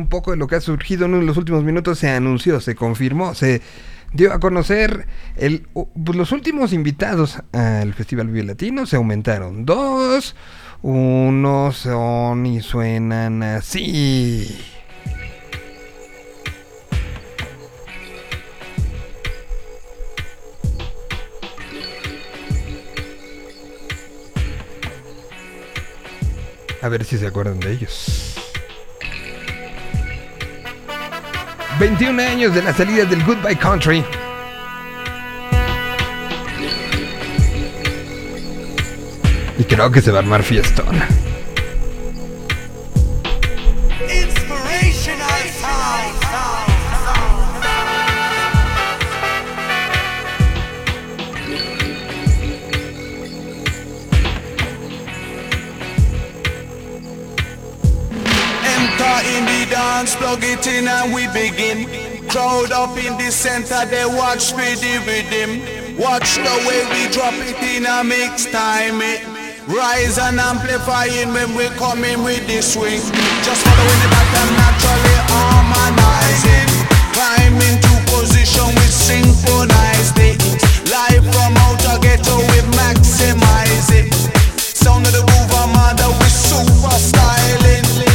un poco de lo que ha surgido en los últimos minutos, se anunció, se confirmó, se dio a conocer pues, los últimos invitados al Festival Vive Latino, se aumentaron dos, unos son y suenan así. A ver si se acuerdan de ellos. 21 años de la salida del Goodbye Country. Y creo que se va a armar fiestón. Dance, plug it in and we begin. Crowd up in the center, they watch me the rhythm. Watch the way we drop it in a mix time. It rise and amplifying when we come in with the swing. Just following the pattern naturally harmonizing. Climb into position with synchronized it. Live from outer ghetto we maximize it. Sound of the groove, mother with super styling.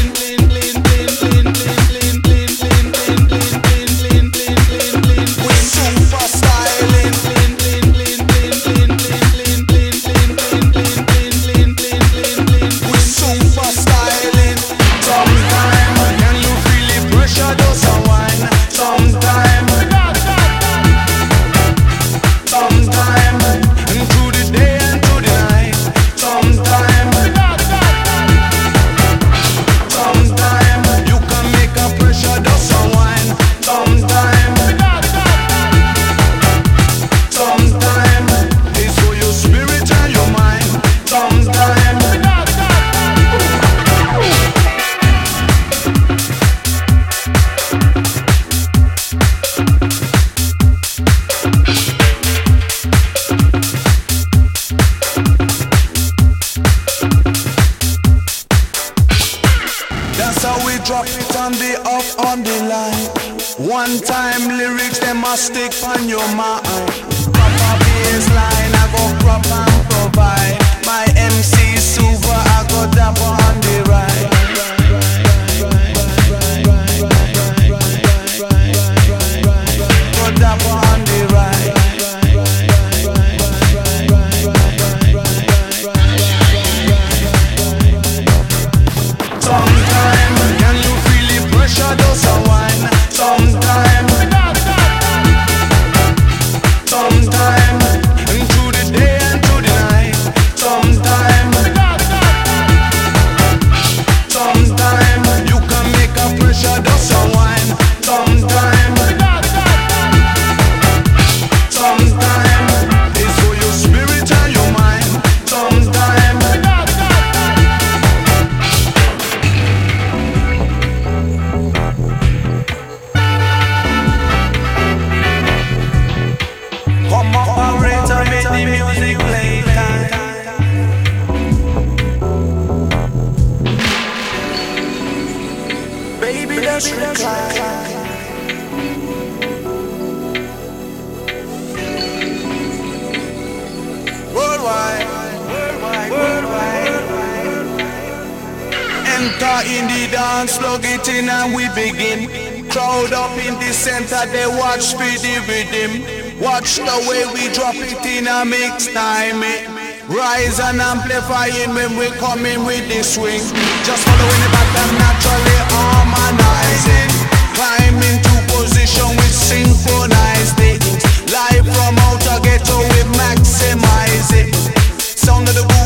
watch speedy with him. Watch the way we drop it in a mix time. Eh? Rise and amplifying when we coming with the swing. Just following the pattern naturally harmonizing. Climbing to position with synchronized it. Live from outer ghetto we maximize it. Sound of the boom.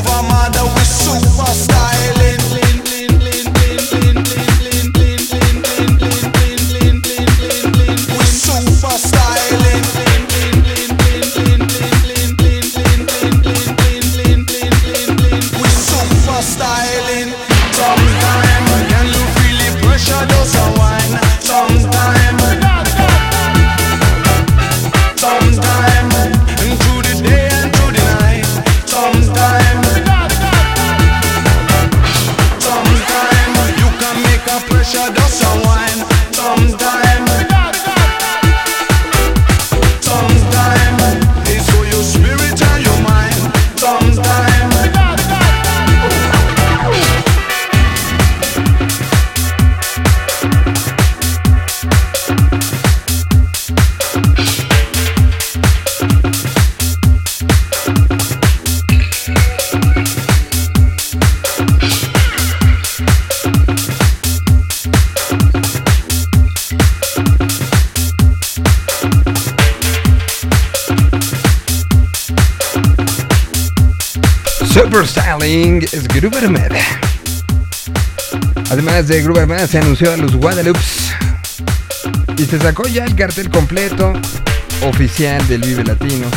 Es Grubermed. Además de Grubermed se anunció a los Guadalupe y se sacó ya el cartel completo oficial del Vive Latino.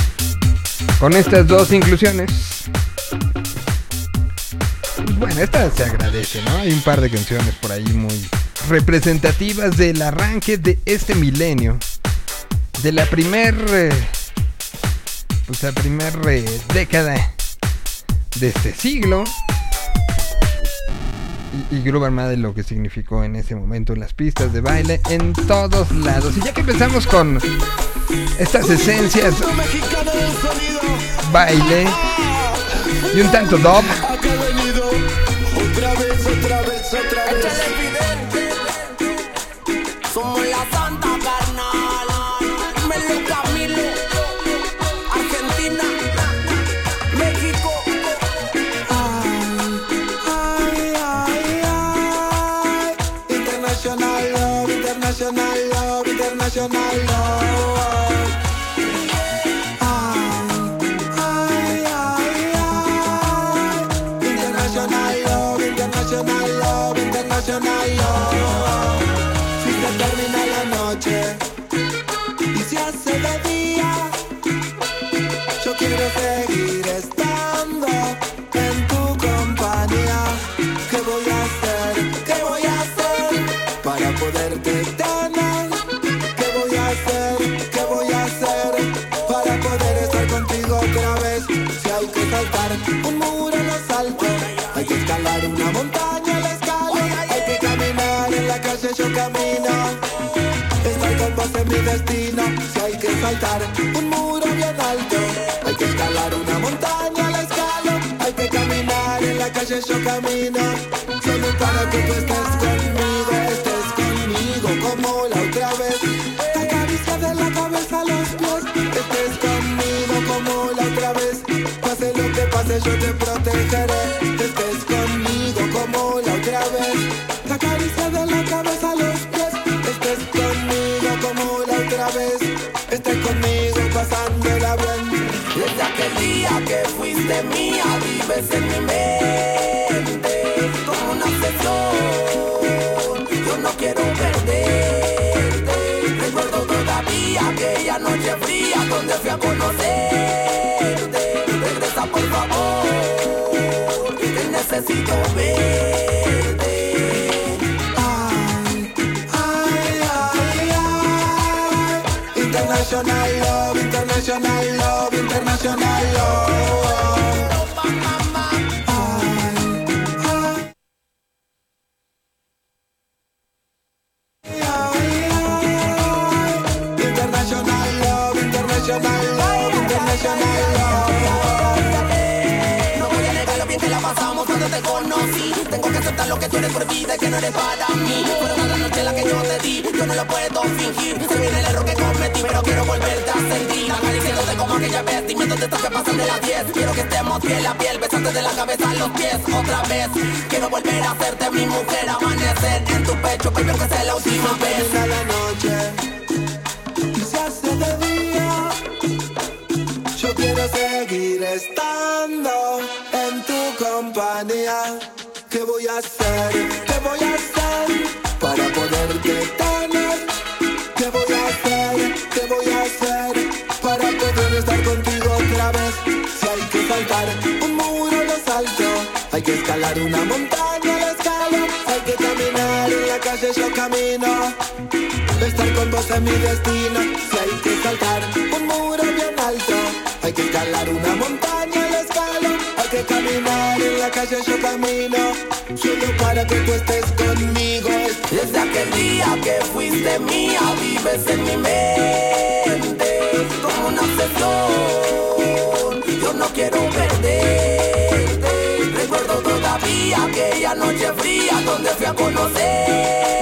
Con estas dos inclusiones. Pues bueno, esta se agradece, ¿no? Hay un par de canciones por ahí muy representativas del arranque de este milenio. De la primer... Eh, pues la primer eh, década de este siglo. Y, y Groove Armada lo que significó en ese momento en las pistas de baile en todos lados. Y ya que empezamos con estas esencias baile y un tanto dub. tonight, alone. Un muro bien alto. Hay que escalar una montaña al escalo. Hay que caminar en la calle yo camino. Solo para que tú estés conmigo, estés conmigo como la otra vez. De la cabeza los pies. Estés conmigo como la otra vez. Pase lo que pase, yo te protegeré. Mía, vives en mi mente como una obsesión. Yo no quiero perderte. Recuerdo todavía aquella noche fría donde fui a conocerte. Regresa por favor, que necesito verte. Las 10. Quiero que estemos piel a piel, besándote de la cabeza a los pies. Otra vez, quiero volver a hacerte mi mujer, amanecer en tu pecho, baby, aunque sea la última vez. La noche escalar una montaña la escalo, hay que caminar en la calle yo camino. Estar con vos es mi destino. Si hay que saltar un muro bien alto, hay que escalar una montaña al escalo. Hay que caminar en la calle yo camino Solo para que tú estés conmigo Desde aquel día que fuiste mía Vives en mi mente Como una obsesión Yo no quiero Recuerdo todavía aquella noche fría Donde fui a conocerte.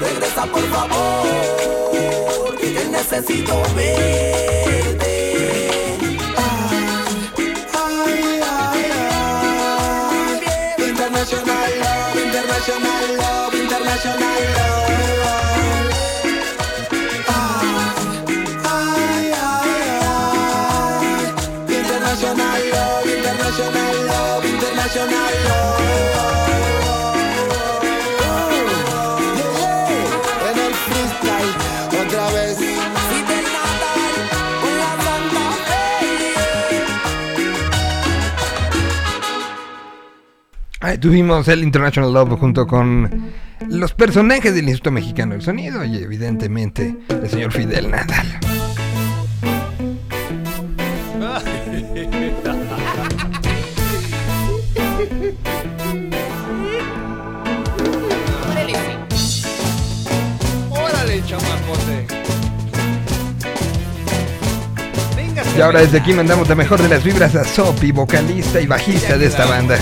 Regresa por favor Que necesito verte. International love, international love, international love. Ahí tuvimos el International Love junto con los personajes del Instituto Mexicano del Sonido y evidentemente el señor Fidel Nadal. Y ahora desde aquí mandamos la mejor de las vibras a Sopi, vocalista y bajista de esta banda.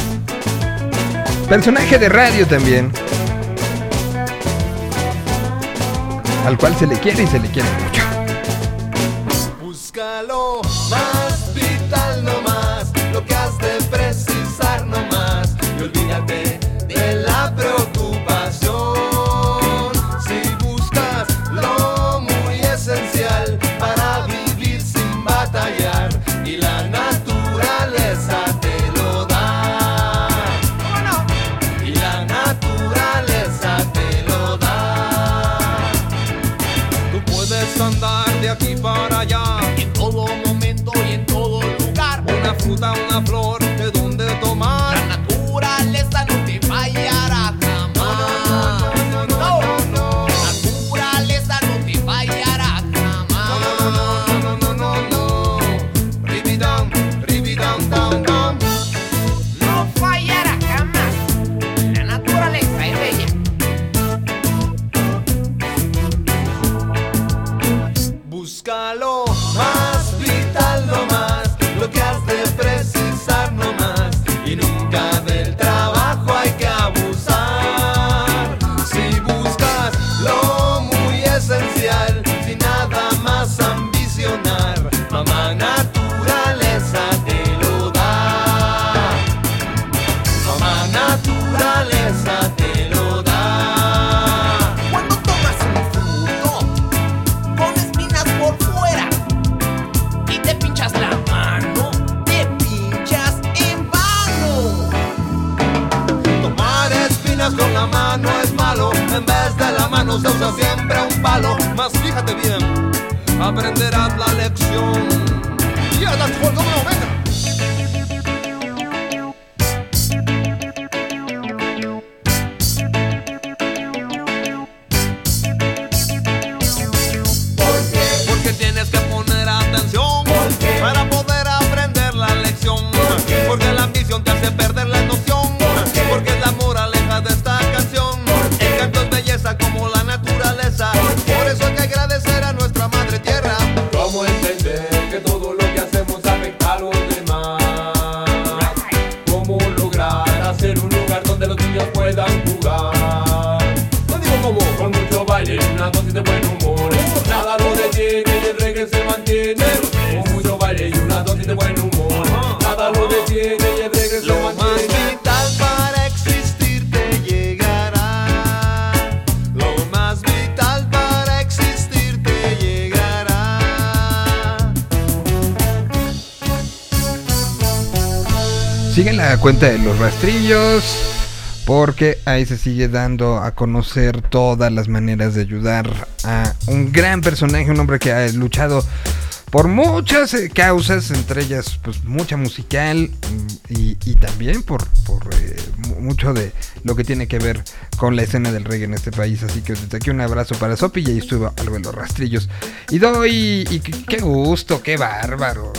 Personaje de radio también. Al cual se le quiere y se le quiere mucho. Cuenta de los rastrillos. Porque ahí se sigue dando a conocer todas las maneras de ayudar a un gran personaje, un hombre que ha luchado por muchas eh, causas, entre ellas pues mucha musical y, también por, por eh, mu- mucho de lo que tiene que ver con la escena del reggae en este país. Así que desde aquí un abrazo para Sopi y ahí estuvo algo de los rastrillos. Y doy, y qué gusto, qué bárbaro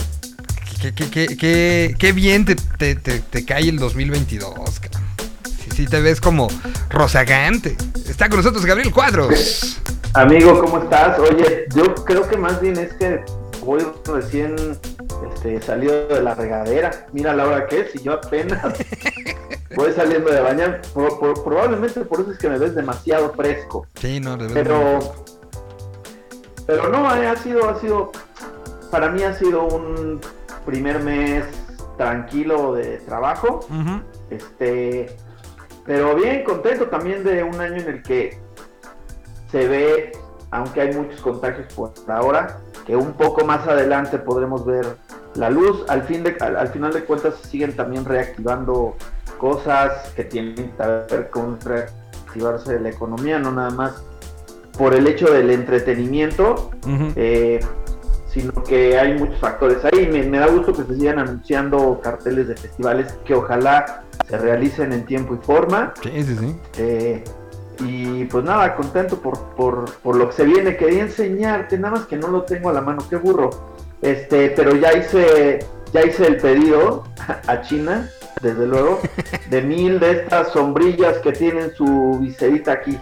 qué, qué, qué, qué- bien te, te- te- te cae el 2022, cabrón. Sí, sí, te ves como rozagante. Está con nosotros Gabriel Cuadros. Amigo, ¿cómo estás? Oye, yo creo que más bien es que voy recién este, salido de la regadera. Mira la hora que es y yo apenas voy saliendo de bañar. Por- por- probablemente por eso es que me ves demasiado fresco. Sí, no, de. Pero, pero no, eh, ha sido, ha sido, para mí ha sido un primer mes tranquilo de trabajo. Este, pero bien contento también de un año en el que se ve, aunque hay muchos contagios por ahora, que un poco más adelante podremos ver la luz. Al, fin de, al, al final de cuentas se siguen también reactivando cosas que tienen que ver con reactivarse la economía, no nada más por el hecho del entretenimiento, eh, sino que hay muchos factores ahí. Me, me da gusto que se sigan anunciando carteles de festivales que ojalá se realicen en tiempo y forma. Sí, sí, sí. Eh, y pues nada, contento por, por, por lo que se viene. Quería enseñarte, nada más que no lo tengo a la mano, qué burro. Este, pero ya hice, ya hice el pedido a China, desde luego, de mil de estas sombrillas que tienen su viserita aquí.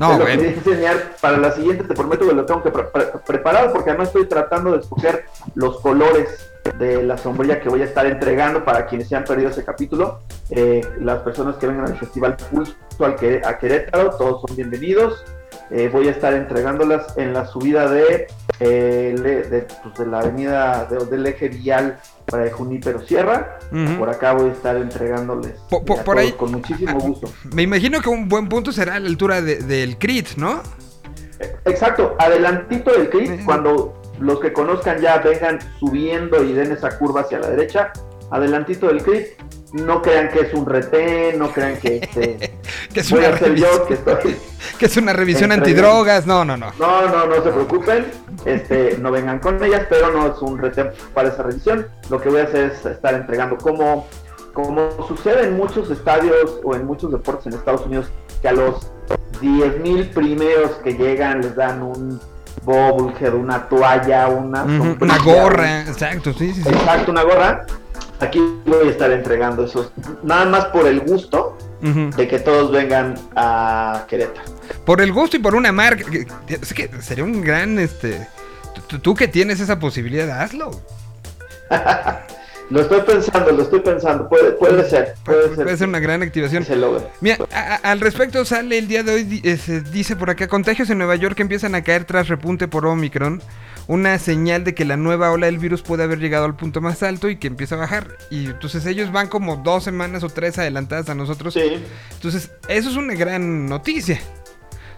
No, Te lo enseñar para la siguiente, te prometo que lo tengo que pre- pre- preparar porque además estoy tratando de escoger los colores de la sombrilla que voy a estar entregando para quienes se han perdido ese capítulo. Eh, las personas que vengan al festival Pulso al que, a Querétaro, todos son bienvenidos. Eh, voy a estar entregándolas en la subida de, eh, de, pues, de la avenida de- del eje vial para el Junípero Sierra. Por acá voy a estar entregándoles a por todos ahí- con muchísimo gusto. Me imagino que un buen punto será a la altura de- del crit, ¿no? Exacto, adelantito del CRIT, cuando los que conozcan ya vengan subiendo y den esa curva hacia la derecha, adelantito del CRIT, no crean que es un retén, no crean que este, Que es una revisión, yo que estoy... que es una revisión antidrogas. No, no, no. No, no, no se preocupen, este, no vengan con ellas, pero no es un retén para esa revisión. Lo que voy a hacer es estar entregando como, como sucede en muchos estadios o en muchos deportes en Estados Unidos, que a los 10.000 primeros que llegan les dan un bobblehead, una toalla, una, Una gorra, exacto, sí, sí, sí. Exacto, una gorra. Aquí voy a estar entregando esos, nada más por el gusto de que todos vengan a Querétaro. Por el gusto y por una marca. Es que sería un gran, este... tú- Tú que tienes esa posibilidad, hazlo. Lo estoy pensando, lo estoy pensando, puede, puede ser, puede, Puede, ser, ser una gran activación. se logre. Mira, a- a- al respecto sale el día de hoy, se dice por acá, contagios en Nueva York empiezan a caer tras repunte por Omicron, una señal de que la nueva ola del virus puede haber llegado al punto más alto y que empieza a bajar. Y entonces ellos van como dos semanas o tres adelantadas a nosotros. Sí, Entonces, eso es una gran noticia.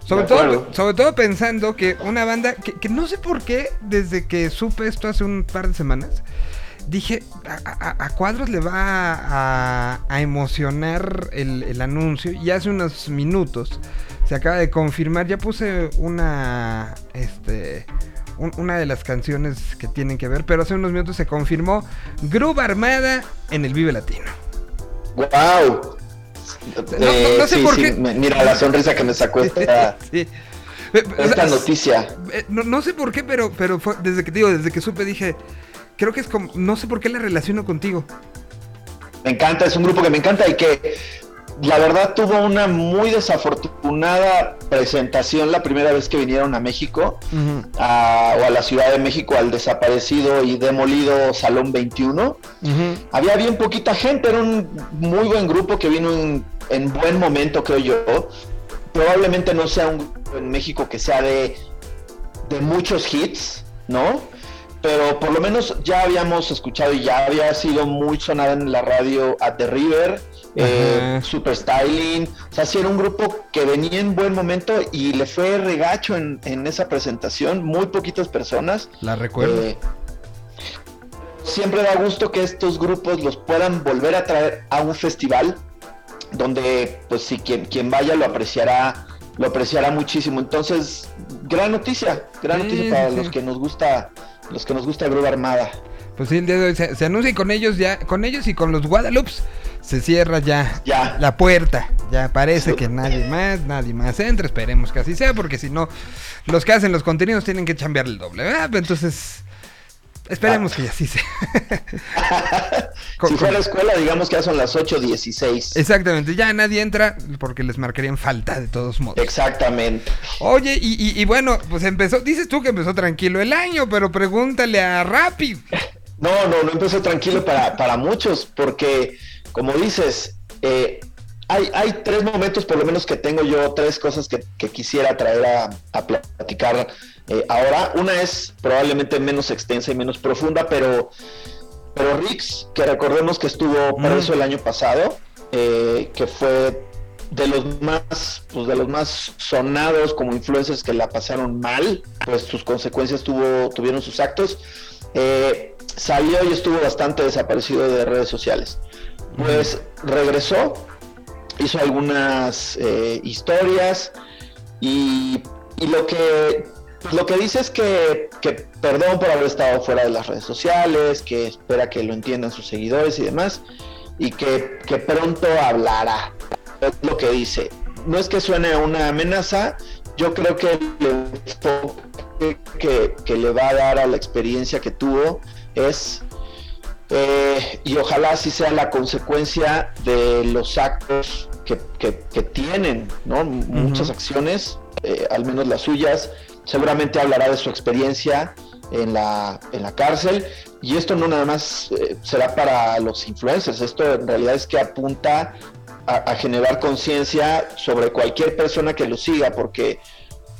Sobre todo, sobre todo pensando que una banda que, que no sé por qué, desde que supe esto hace un par de semanas, dije, a, a- a Cuadros le va a, a emocionar el, el anuncio. Y hace unos minutos se acaba de confirmar, ya puse una, este, un- una de las canciones que tienen que ver, pero hace unos minutos se confirmó Groove Armada en el Vive Latino. ¡Wow! no- no sé por qué. mira la sonrisa que me sacó esta, Sí. Pe- o esta sea, noticia. Eh, No, no sé por qué, pero, pero fue- desde que digo, desde que supe dije, creo que es como, no sé por qué la relaciono contigo. Me encanta, es un grupo que me encanta y que la verdad tuvo una muy desafortunada presentación la primera vez que vinieron a México a- o a la Ciudad de México al desaparecido y demolido Salón 21. Había bien poquita gente, era un muy buen grupo que vino en, en buen momento, creo yo. Probablemente no sea un grupo en México que sea de, de muchos hits, ¿no? Pero por lo menos ya habíamos escuchado y ya había sido muy sonada en la radio At the River, eh. Super Styling. O sea, sí era un grupo que venía en buen momento y le fue regacho en, en esa presentación. Muy poquitas personas. La recuerdo. Eh, siempre da gusto que estos grupos los puedan volver a traer a un festival donde pues si quien, quien vaya lo apreciará lo apreciará muchísimo entonces gran noticia gran Sí, noticia para sí, los que nos gusta los que nos gusta Grupo Armada Pues sí, el día de hoy se, se anuncia y con ellos ya, con ellos y con los Guadalupes se cierra ya, Ya. la puerta. Ya parece que nadie más, nadie más entra. Esperemos que así sea, porque si no, los que hacen los contenidos tienen que chambear el doble, ¿verdad? Entonces, Esperemos que así sea. si fuera escuela, digamos que ya son las 8.16. Exactamente, ya nadie entra porque les marcarían falta de todos modos. Exactamente. Oye, y, y- y bueno, pues empezó, dices tú que empezó tranquilo el año, pero pregúntale a Rappi. No, no, no empezó tranquilo para, para muchos, porque como dices, eh, hay, hay tres momentos por lo menos que tengo yo, tres cosas que, que quisiera traer a, a platicar eh, ahora. Una es probablemente menos extensa y menos profunda, pero, pero Rix, que recordemos que estuvo preso el año pasado, eh, que fue de los más pues de los más sonados como influencers que la pasaron mal pues sus consecuencias tuvo tuvieron sus actos. Eh, salió y estuvo bastante desaparecido de redes sociales pues regresó hizo algunas eh, historias y, lo que pues lo que dice es que, que perdón por haber estado fuera de las redes sociales, que espera que lo entiendan sus seguidores y demás, y que, pronto hablará. Es lo que dice. No es que suene una amenaza, yo creo que el enfoque que, que le va a dar a la experiencia que tuvo es eh, y ojalá así sea la consecuencia de los actos que, que- que tienen, ¿no? Muchas acciones, eh, al menos las suyas. Seguramente hablará de su experiencia en la, en la cárcel. Y esto no nada más eh, será para los influencers, esto en realidad es que apunta a, a generar conciencia sobre cualquier persona que lo siga, porque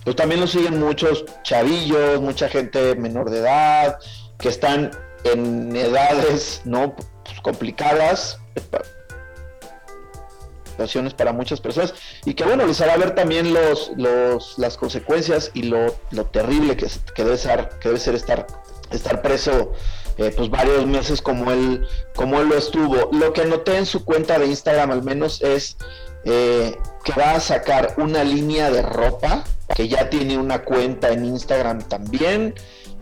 pues también lo siguen muchos chavillos, mucha gente menor de edad, que están en edades no Pues, complicadas, situaciones para muchas personas, y que bueno, les hará ver también los, los, las consecuencias y lo, lo terrible que, que debe ser, que debe ser estar, estar preso eh, pues varios meses como él, como él lo estuvo. Lo que noté en su cuenta de Instagram al menos es eh, que va a sacar una línea de ropa, que ya tiene una cuenta en Instagram también,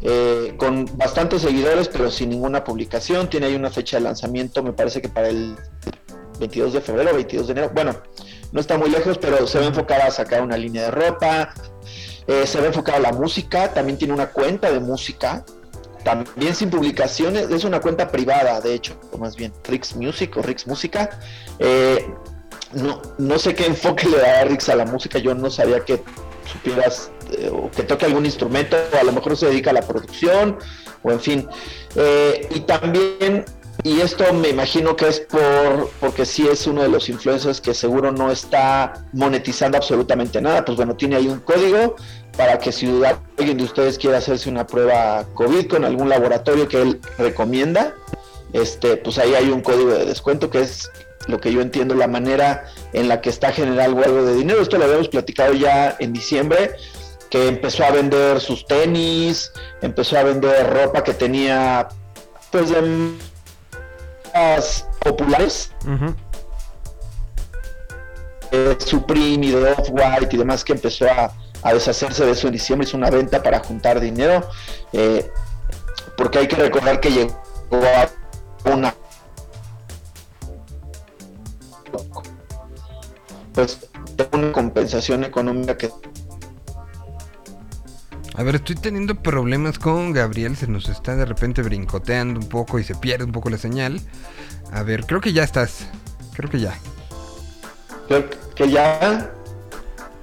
eh, con bastantes seguidores, pero sin ninguna publicación. Tiene ahí una fecha de lanzamiento, me parece que para el 22 de febrero, 22 de enero. Bueno, no está muy lejos, pero se va a enfocar a sacar una línea de ropa. eh, se va a enfocar a la música. También tiene una cuenta de música. También sin publicaciones. Es una cuenta privada, de hecho, o más bien Rix Music o Rix Música. Eh, no, no sé qué enfoque le da Rix a la música. Yo no sabía que supieras eh, o que toque algún instrumento. O a lo mejor se dedica a la producción. O en fin. Eh, y también y esto me imagino que es por porque sí es uno de los influencers que seguro no está monetizando absolutamente nada. Pues bueno, tiene ahí un código para que si alguien de ustedes quiere hacerse una prueba COVID con algún laboratorio que él recomienda, este, pues ahí hay un código de descuento que es lo que yo entiendo la manera en la que está generando algo de dinero. Esto lo habíamos platicado ya en diciembre, que empezó a vender sus tenis, empezó a vender ropa que tenía pues de marcas populares, eh, Supreme y de Off-White y demás, que empezó a, a deshacerse de eso en diciembre, hizo una venta para juntar dinero, eh, porque hay que recordar que llegó a una pues una compensación económica que A ver, estoy teniendo problemas con Gabriel, se nos está de repente brincoteando un poco y se pierde un poco la señal. A ver, creo que ya estás. Creo que ya. creo que ya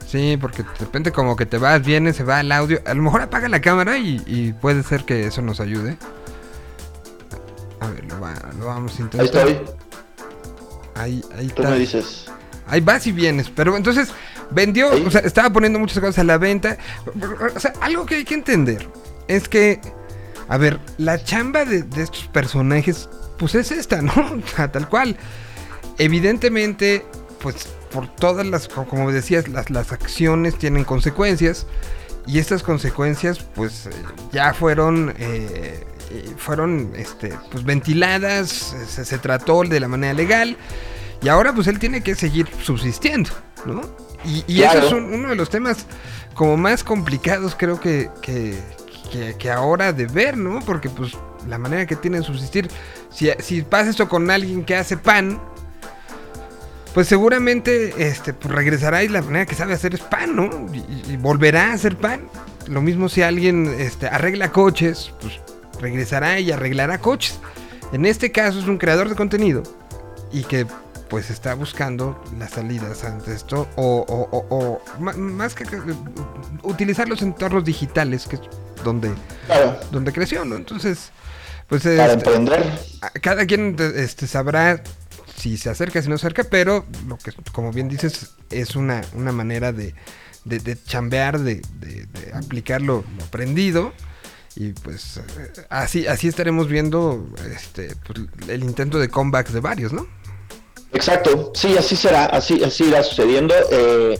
Sí, porque de repente como que te vas, vienes, se va el audio. A lo mejor apaga la cámara y, y puede ser que eso nos ayude. A ver, lo, va- lo vamos a intentar. ahí estoy, Ahí, ahí tú está. me dices. Ahí vas y vienes. Pero entonces vendió, o sea, estaba poniendo muchas cosas a la venta. O sea, algo que hay que entender es que, a ver, la chamba de, de estos personajes, pues es esta, ¿no? Tal cual. Evidentemente, pues por todas las, co- como decías, las, las acciones tienen consecuencias. Y estas consecuencias, pues eh, ya fueron, eh, eh, fueron, este, pues ventiladas, se, se trató de la manera legal. Y ahora pues él tiene que seguir subsistiendo, ¿no? Y, y Claro. eso es un- uno de los temas como más complicados creo que, que, que- que ahora de ver, ¿no? Porque pues la manera que tiene de subsistir, si, si pasa esto con alguien que hace pan, pues seguramente este, pues regresará y la manera que sabe hacer es pan, ¿no? Y, y- y volverá a hacer pan. Lo mismo si alguien este, arregla coches, pues regresará y arreglará coches. En este caso es un creador de contenido y que pues está buscando las salidas ante esto o, o- o- o más que que- utilizar los entornos digitales que es donde Claro, donde creció, ¿no? Entonces, pues para este, emprender. cada quien este, sabrá si se acerca, si no se acerca, pero lo que, como bien dices, es una, una manera de, de, de chambear, de, de- de aplicar lo, lo aprendido. Y pues eh, así, así estaremos viendo este, pues, el intento de comeback de varios, ¿no? Exacto, sí, así será, así, así irá sucediendo. eh,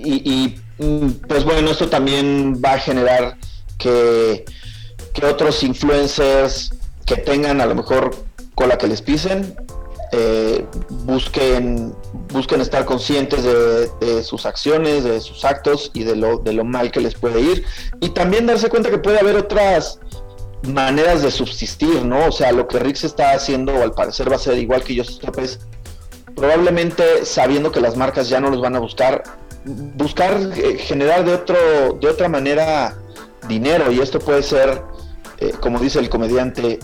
y, mm, pues bueno, esto también va a generar que, que otros influencers que tengan a lo mejor cola que les pisen, eh, busquen, busquen estar conscientes de, de sus acciones, de sus actos y de lo, de lo mal que les puede ir. Y también darse cuenta que puede haber otras maneras de subsistir, ¿no? O sea, lo que Rix está haciendo, o al parecer va a ser igual que Joseph López, probablemente sabiendo que las marcas ya no los van a buscar, buscar eh, generar de otro, de otra manera dinero, y esto puede ser, eh, como dice el comediante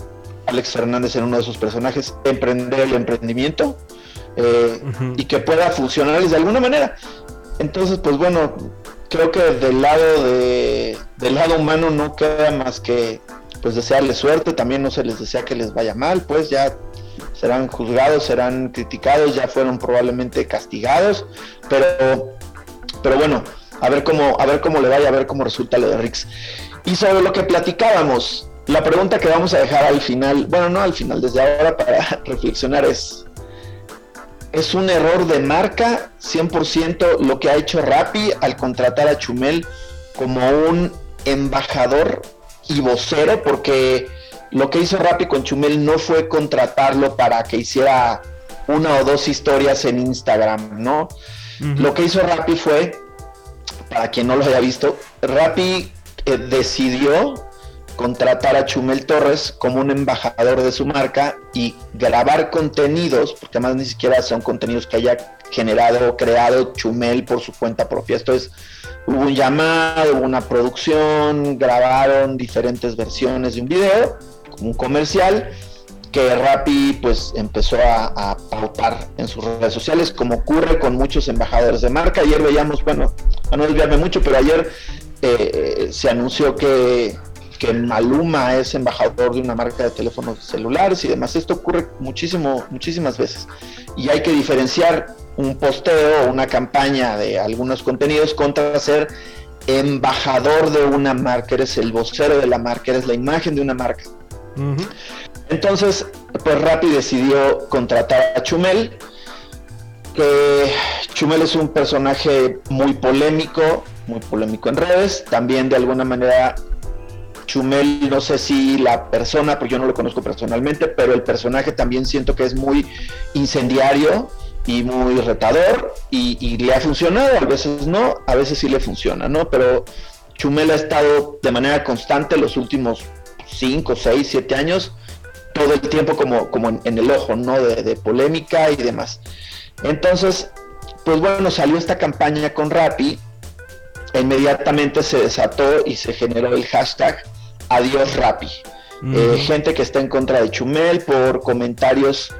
Alex Fernández en uno de sus personajes, emprender el emprendimiento eh, y que pueda funcionarles de alguna manera. Entonces, pues bueno, creo que del lado de, del lado humano no queda más que pues desearles suerte, también no se les desea que les vaya mal, pues ya serán juzgados, serán criticados, ya fueron probablemente castigados, pero pero bueno, a ver cómo a ver cómo le vaya, a ver cómo resulta lo de Rix. Y sobre lo que platicábamos, la pregunta que vamos a dejar al final, bueno, no al final, desde ahora para reflexionar es es un error de marca 100% lo que ha hecho Rappi al contratar a Chumel como un embajador y vocero porque lo que hizo Rappi con Chumel no fue contratarlo para que hiciera una o dos historias en Instagram, ¿no? Lo que hizo Rappi fue, para quien no lo haya visto, Rappi eh, decidió contratar a Chumel Torres como un embajador de su marca y grabar contenidos, porque además ni siquiera son contenidos que haya generado o creado Chumel por su cuenta propia. Esto es, hubo un llamado, hubo una producción, grabaron diferentes versiones de un video, un comercial, que Rappi pues empezó a, pautar en sus redes sociales, como ocurre con muchos embajadores de marca. Ayer veíamos, bueno, a no desviarme mucho, pero ayer eh, se anunció que, que Maluma es embajador de una marca de teléfonos celulares y demás. Esto ocurre muchísimo, muchísimas veces. Y hay que diferenciar un posteo o una campaña de algunos contenidos contra ser embajador de una marca, eres el vocero de la marca, eres la imagen de una marca. Entonces, pues Rappi decidió contratar a Chumel. que Chumel es un personaje muy polémico, muy polémico en redes. También de alguna manera Chumel, no sé si la persona, porque yo no lo conozco personalmente, pero el personaje también siento que es muy incendiario y muy retador y, y le ha funcionado, a veces no, a veces sí le funciona, ¿no? Pero Chumel ha estado de manera constante los últimos 5, 6, 7 años, todo el tiempo como, como en, en el ojo, ¿no? De, de polémica y demás. Entonces, pues bueno, salió esta campaña con Rappi, inmediatamente se desató y se generó el hashtag Adiós Rappi. Eh, gente que está en contra de Chumel por comentarios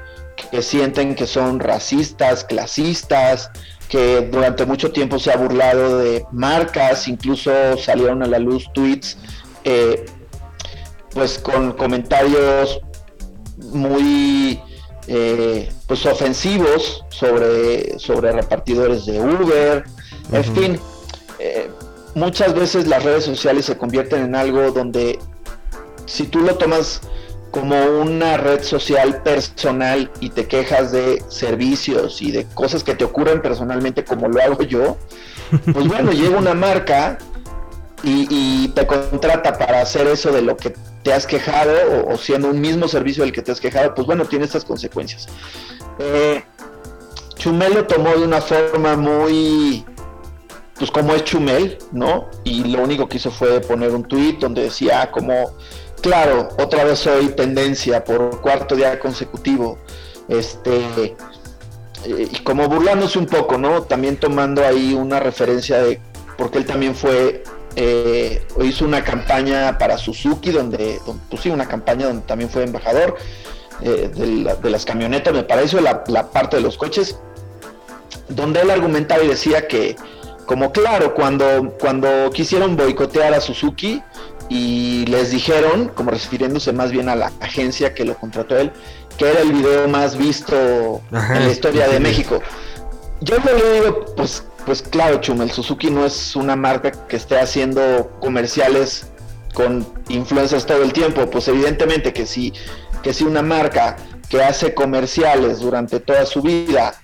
que sienten que son racistas, clasistas, que durante mucho tiempo se ha burlado de marcas, incluso salieron a la luz tweets eh, pues con comentarios muy eh, pues ofensivos sobre, sobre repartidores de Uber, en fin, eh, muchas veces las redes sociales se convierten en algo donde si tú lo tomas como una red social personal y te quejas de servicios y de cosas que te ocurren personalmente como lo hago yo, pues bueno, llega una marca y, y te contrata para hacer eso de lo que te has quejado o, siendo un mismo servicio del que te has quejado, pues bueno, tiene estas consecuencias. Eh, Chumel lo tomó de una forma muy, pues como es Chumel, ¿no? Y lo único que hizo fue poner un tweet donde decía como, claro, otra vez soy tendencia por cuarto día consecutivo, este, eh, y como burlándose un poco, ¿no? También tomando ahí una referencia de, porque él también fue eh, hizo una campaña para Suzuki, donde, don- pues sí, una campaña donde también fue embajador eh, de, la- de las camionetas, me parece, la, la parte de los coches, donde él argumentaba y decía que, como claro, cuando, cuando quisieron boicotear a Suzuki y les dijeron, como refiriéndose más bien a la agencia que lo contrató él, que era el video más visto Ajá, en la historia de. México. Yo le digo, pues, pues claro, Chumel, Suzuki no es una marca que esté haciendo comerciales con influencers todo el tiempo. Pues evidentemente que si, que si una marca que hace comerciales durante toda su vida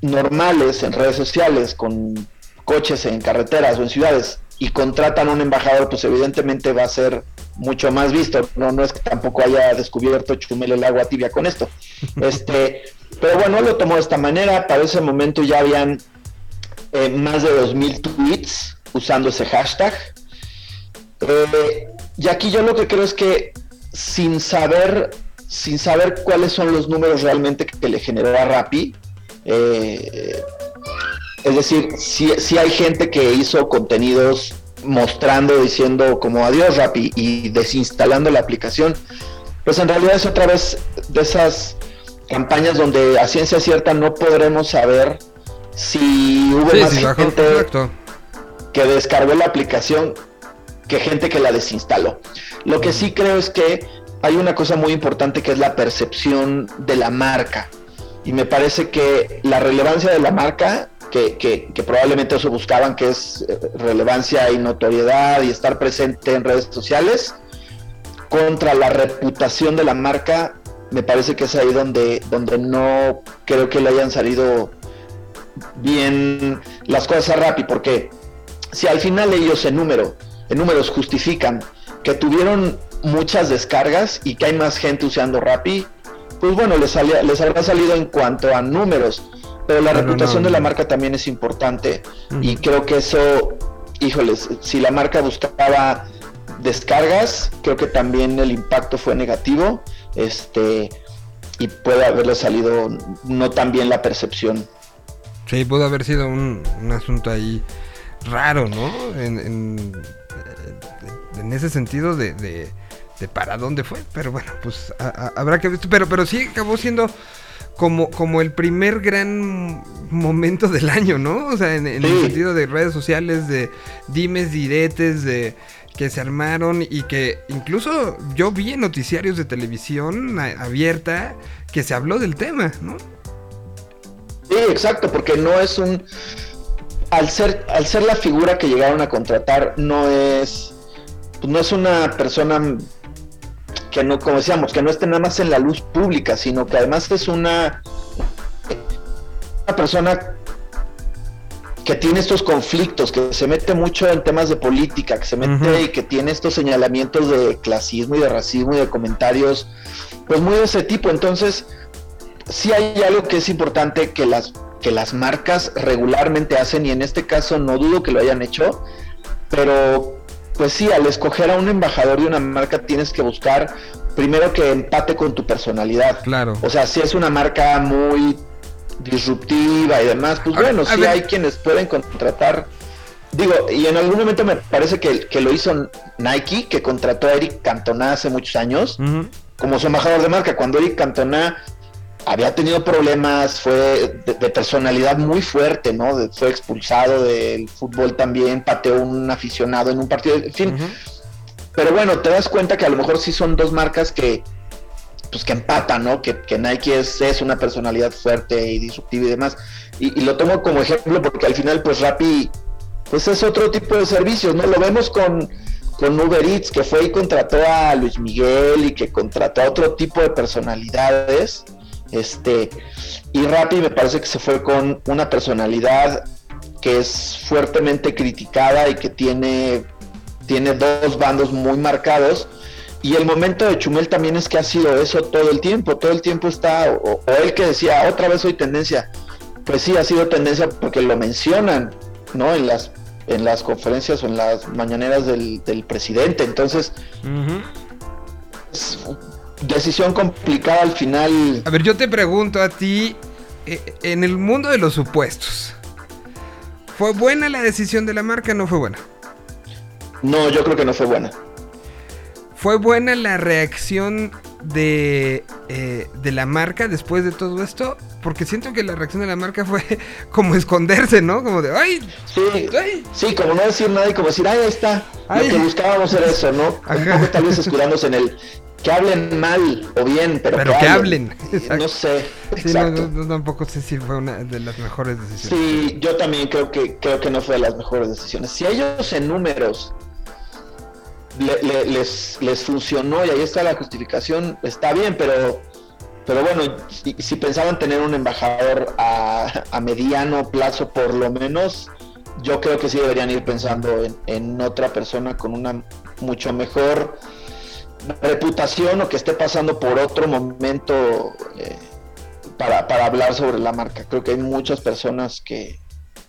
normales en redes sociales con coches en carreteras o en ciudades y contratan a un embajador, pues evidentemente va a ser mucho más visto. No, no es que tampoco haya descubierto Chumel el agua tibia con esto. Este, pero bueno, él lo tomó de esta manera. Para ese momento ya habían eh, más de 2.000 tweets usando ese hashtag. Eh, y aquí yo lo que creo es que sin saber, sin saber cuáles son los números realmente que, le generó a Rappi, eh, es decir, si, si hay gente que hizo contenidos mostrando, diciendo como adiós Rappi y desinstalando la aplicación, pues en realidad es otra vez de esas campañas donde a ciencia cierta no podremos saber si hubo Sí, más sí, gente que descargó la aplicación que gente que la desinstaló. Lo que sí creo es que hay una cosa muy importante que es la percepción de la marca. Y me parece que la relevancia de la marca, que, que- que probablemente eso buscaban, que es eh, relevancia y notoriedad y estar presente en redes sociales, contra la reputación de la marca, me parece que es ahí donde, donde no creo que le hayan salido bien las cosas a Rappi, porque si al final ellos en número, en números justifican que tuvieron muchas descargas y que hay más gente usando Rappi, pues bueno, les, salía- les habrá salido en cuanto a números, pero la Pero reputación no, de la marca también es importante y creo que eso, híjoles, si la marca buscaba descargas, creo que también el impacto fue negativo, este y puede haberle salido no tan bien la percepción. Sí, pudo haber sido un, un asunto ahí raro, ¿no? En, en, en ese sentido de, de, de para dónde fue. Pero bueno, pues a- a- habrá que ver. Pero, pero sí acabó siendo como, como el primer gran momento del año, ¿no? O sea, en, en el sentido de redes sociales, de dimes, diretes, de que se armaron y que incluso yo vi en noticiarios de televisión abierta que se habló del tema, ¿no? Sí, exacto, porque no es un al ser al ser la figura que llegaron a contratar no es pues no es una persona que no como decíamos que no esté nada más en la luz pública, sino que además es una una persona que tiene estos conflictos, que se mete mucho en temas de política, que se mete y que tiene estos señalamientos de clasismo y de racismo y de comentarios, pues muy de ese tipo. Entonces, sí hay algo que es importante que las, que las marcas regularmente hacen, y en este caso no dudo que lo hayan hecho, pero pues sí, al escoger a un embajador de una marca tienes que buscar primero que empate con tu personalidad. Claro. O sea, si es una marca muy disruptiva y demás, pues A bueno, sí ver. hay quienes pueden contratar. Digo, y en algún momento me parece que, que lo hizo Nike, que contrató a Eric Cantona hace muchos años como su embajador de marca. Cuando Eric Cantona había tenido problemas, fue de, de personalidad muy fuerte, ¿no? De- fue expulsado del fútbol también, pateó un aficionado en un partido, en fin. Pero bueno, te das cuenta que a lo mejor sí son dos marcas que pues que empatan, ¿no? Que, que Nike es, es una personalidad fuerte y disruptiva y demás. Y, y lo tomo como ejemplo porque al final pues Rappi pues es otro tipo de servicios, ¿no? Lo vemos con, con Uber Eats, que fue y contrató a Luis Miguel y que contrató a otro tipo de personalidades. Este, y Rappi me parece que se fue con una personalidad que es fuertemente criticada y que tiene, tiene dos bandos muy marcados. Y el momento de Chumel también es que ha sido eso todo el tiempo, todo el tiempo está, o, o él que decía, otra vez soy tendencia, pues sí ha sido tendencia porque lo mencionan, ¿no? En las, en las conferencias o en las mañaneras del, del presidente. Entonces, Ujú. es decisión complicada al final. A ver, yo te pregunto a ti, eh, en el mundo de los supuestos, ¿fue buena la decisión de la marca o no fue buena? No, yo creo que no fue buena. ¿Fue buena la reacción de, eh, de la marca después de todo esto? Porque siento que la reacción de la marca fue como esconderse, ¿no? Como de, ¡ay! Sí, ¡ay! sí, como no decir nada y como decir, ay, ahí está. Ay. Lo que buscábamos era eso, ¿no? Un Ajá. poco tal vez escudándose en el que hablen mal o bien, pero, Pero que hablen. Exacto. No sé, Sí, no, exacto. no, no, tampoco sé si fue una de las mejores decisiones. Sí, yo también creo que creo que no fue de las mejores decisiones. Si a ellos en números le- le- les, les funcionó y ahí está la justificación, está bien, pero pero bueno, si, si pensaban tener un embajador a, a mediano plazo por lo menos, yo creo que sí deberían ir pensando en, en otra persona con una mucho mejor reputación o que esté pasando por otro momento eh, para, para hablar sobre la marca. Creo que hay muchas personas que,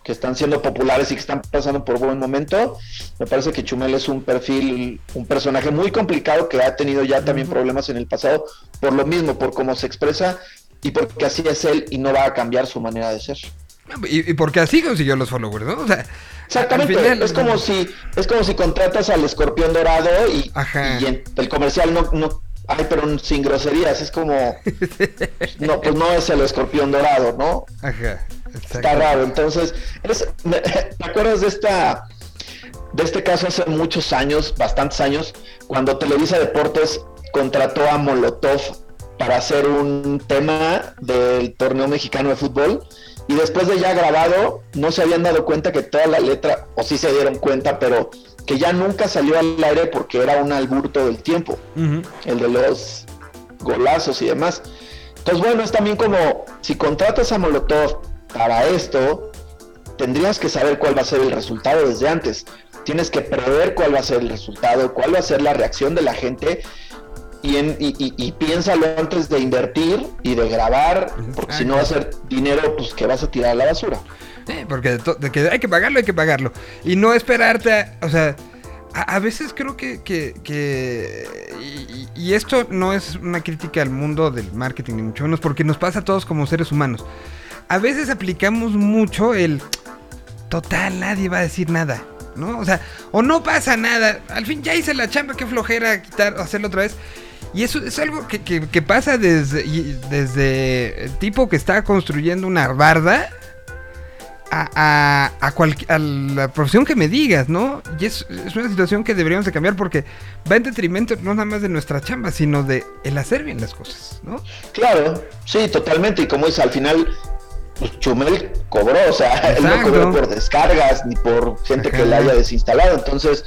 que están siendo populares y que están pasando por buen momento. Me parece que Chumel es un perfil, un personaje muy complicado que ha tenido ya también problemas en el pasado por lo mismo, por cómo se expresa y porque así es él y no va a cambiar su manera de ser. Y, y porque así consiguió los followers, ¿no? O sea, Exactamente, final- es como si es como si contratas al escorpión dorado y, en el comercial no, no ay, pero sin groserías, es como no, pues no es el escorpión dorado, ¿no? Ajá. Está raro, entonces, es- me- ¿te acuerdas de esta de este caso hace muchos años, bastantes años, cuando Televisa Deportes contrató a Molotov para hacer un tema del torneo mexicano de fútbol y después de ya grabado no se habían dado cuenta que toda la letra, o sí se dieron cuenta, pero que ya nunca salió al aire porque era un albur todo el tiempo el de los golazos y demás. Entonces, bueno, es también como si contratas a Molotov para esto, tendrías que saber cuál va a ser el resultado desde antes. Tienes que prever cuál va a ser el resultado, cuál va a ser la reacción de la gente y, en- y, y- y piénsalo antes de invertir y de grabar, porque si no va a ser dinero pues que vas a tirar a la basura. Eh, porque de, de que hay que pagarlo, hay que pagarlo. Y no esperarte a, o sea, a, a veces creo que, que, y- y esto no es una crítica al mundo del marketing, ni mucho menos, porque nos pasa a todos como seres humanos. A veces aplicamos mucho el, total, nadie va a decir nada, ¿no? O sea, o no pasa nada, al fin ya hice la chamba, qué flojera quitar, hacerlo otra vez. Y eso es algo que, que- que pasa desde, desde el tipo que está construyendo una barda a, a, a, cualqui- a la profesión que me digas, ¿no? Y es, es una situación que deberíamos de cambiar porque va en detrimento no nada más de nuestra chamba, sino de el hacer bien las cosas, ¿no? Claro, sí, totalmente. Y como dice, al final, pues Chumel cobró, o sea, él no Exacto. cobró por descargas ni por gente que la haya desinstalado. Entonces,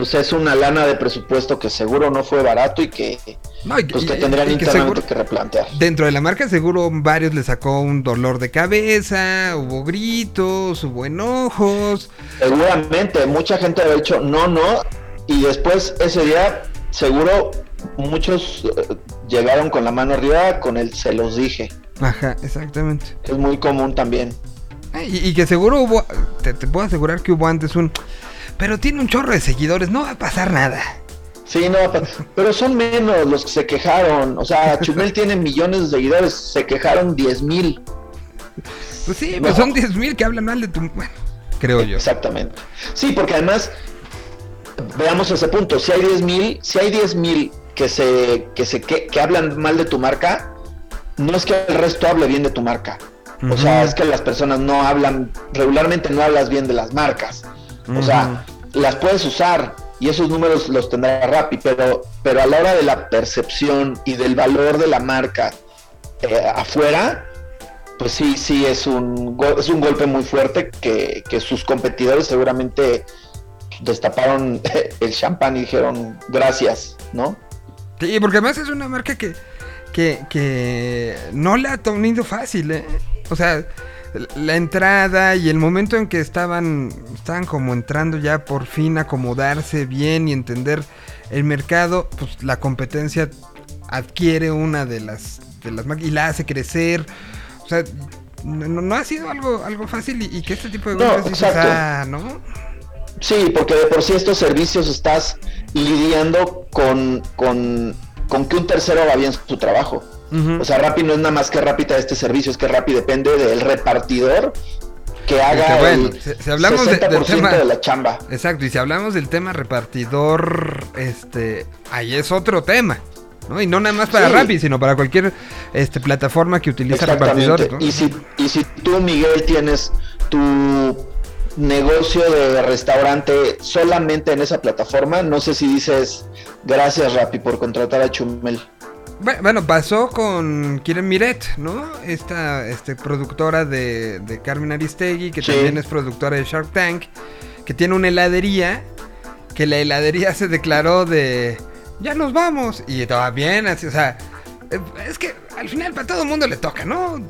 pues es una lana de presupuesto que seguro no fue barato y que, No, y- pues, que y- tendrían y que internamente seguro- que replantear. Dentro de la marca seguro varios le sacó un dolor de cabeza, hubo gritos, hubo enojos. Seguramente, mucha gente ha dicho no, no, y después ese día, seguro muchos eh, llegaron con la mano arriba con el se los dije, Ajá, exactamente. es muy común también. Eh, Y, y que seguro hubo, te, te puedo asegurar que hubo antes un... Pero tiene un chorro de seguidores, no va a pasar nada. Sí, no, pero son menos los que se quejaron. O sea, Chumel tiene millones de seguidores, se quejaron 10 mil. Pues sí, No. pues son 10 mil que hablan mal de tu... Bueno, creo yo. Exactamente. Sí, porque además, veamos ese punto. Si hay 10 mil, si hay 10 mil que se, que se que, que hablan mal de tu marca, no es que el resto hable bien de tu marca. O sea, es que las personas no hablan, regularmente no hablas bien de las marcas. O sea, las puedes usar y esos números los tendrá Rappi, pero, pero a la hora de la percepción y del valor de la marca eh, afuera, pues sí, sí es un, es un golpe muy fuerte que, que sus competidores seguramente destaparon el champán y dijeron gracias, ¿no? Sí, porque además es una marca que, que, que no la ha tenido fácil, ¿eh? O sea, la entrada y el momento en que estaban, estaban como entrando ya por fin a acomodarse bien y entender el mercado, pues la competencia adquiere una de las, de las y la hace crecer. O sea, no, no- no ha sido algo, algo fácil y, y que este tipo de No, golpes dices, ah, ¿no? Sí, porque de por sí estos servicios estás lidiando con, con, con que un tercero haga bien su trabajo. O sea, Rappi no es nada más que Rappi este servicio, es que Rappi depende del repartidor que haga bueno, el si- si hablamos de- del 60% tema- de la chamba. Exacto, y si hablamos del tema repartidor, este, ahí es otro tema, ¿no? Y no nada más para Sí. Rappi, sino para cualquier este, plataforma que utiliza repartidores. ¿no? Y si, y si tú, Miguel, tienes tu negocio de restaurante solamente en esa plataforma, no sé si dices gracias Rappi por contratar a Chumel. Bueno, pasó con Kiren Miret, ¿no? Esta este, productora de, de Carmen Aristegui, que Sí. también es productora de Shark Tank, que tiene una heladería, que la heladería se declaró de, ya nos vamos, y todo bien, así, o sea, eh, es que al final para todo el mundo le toca, ¿no?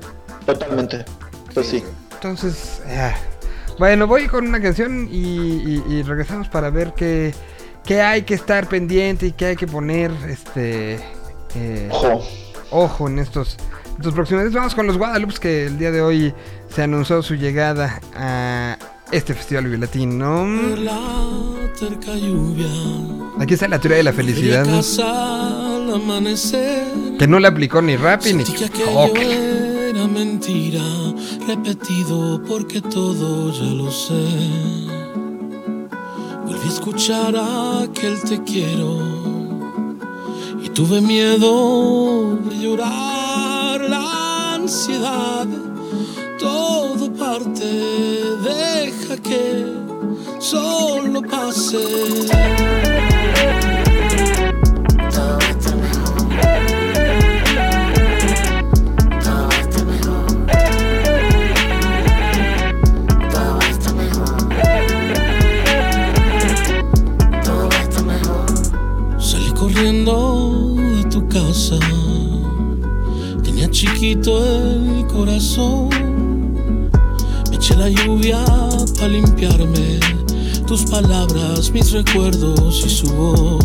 Totalmente. Pues sí. Entonces, ah. bueno, voy con una canción y, y- y regresamos para ver qué, qué hay que estar pendiente y qué hay que poner, este, eh, Ojo. ojo en estos, estos próximos días. Vamos con los Guadalupe, que el día de hoy se anunció su llegada a este festival violatino. la terca lluvia. Aquí está la teoría de la felicidad, Llegué a casa al amanecer. que no la aplicó ni Rappi ni era mentira, repetido porque todo ya lo sé. Volví a escuchar aquel te quiero tuve miedo de llorar la ansiedad. Todo parte, deja que solo pase. Chiquito el corazón. Me eché la lluvia para limpiarme. Tus palabras, mis recuerdos y su voz.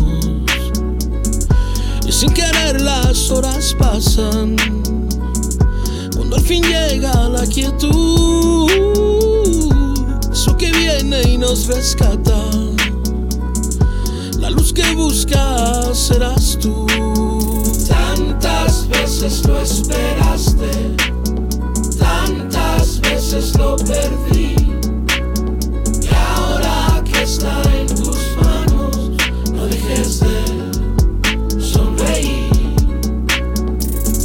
Y sin querer las horas pasan. Cuando al fin llega la quietud. Eso que viene y nos rescata. La luz que buscas serás tú. Tantas veces lo esperaste, tantas veces lo perdí. Y ahora que está en tus manos, no dejes de sonreír.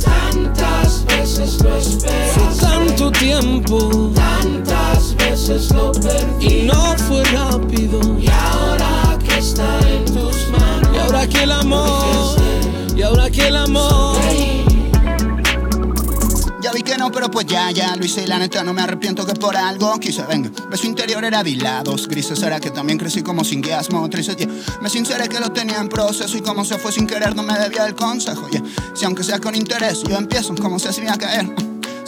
Tantas veces lo esperaste, tanto tiempo, tantas veces lo perdí. Y no fue rápido. Y ahora que está en tus manos, y ahora que el amor, y ahora que el amor. Ya vi que no, pero pues ya, ya lo hice y la neta no me arrepiento que por algo quise, venga. Beso interior era de lados grises, era que también crecí como sin guiasmo, tristes, yeah. Me sinceré que lo tenía en proceso y como se fue sin querer no me debía el consejo, yeah. Si aunque sea con interés, yo empiezo como se hacía caer.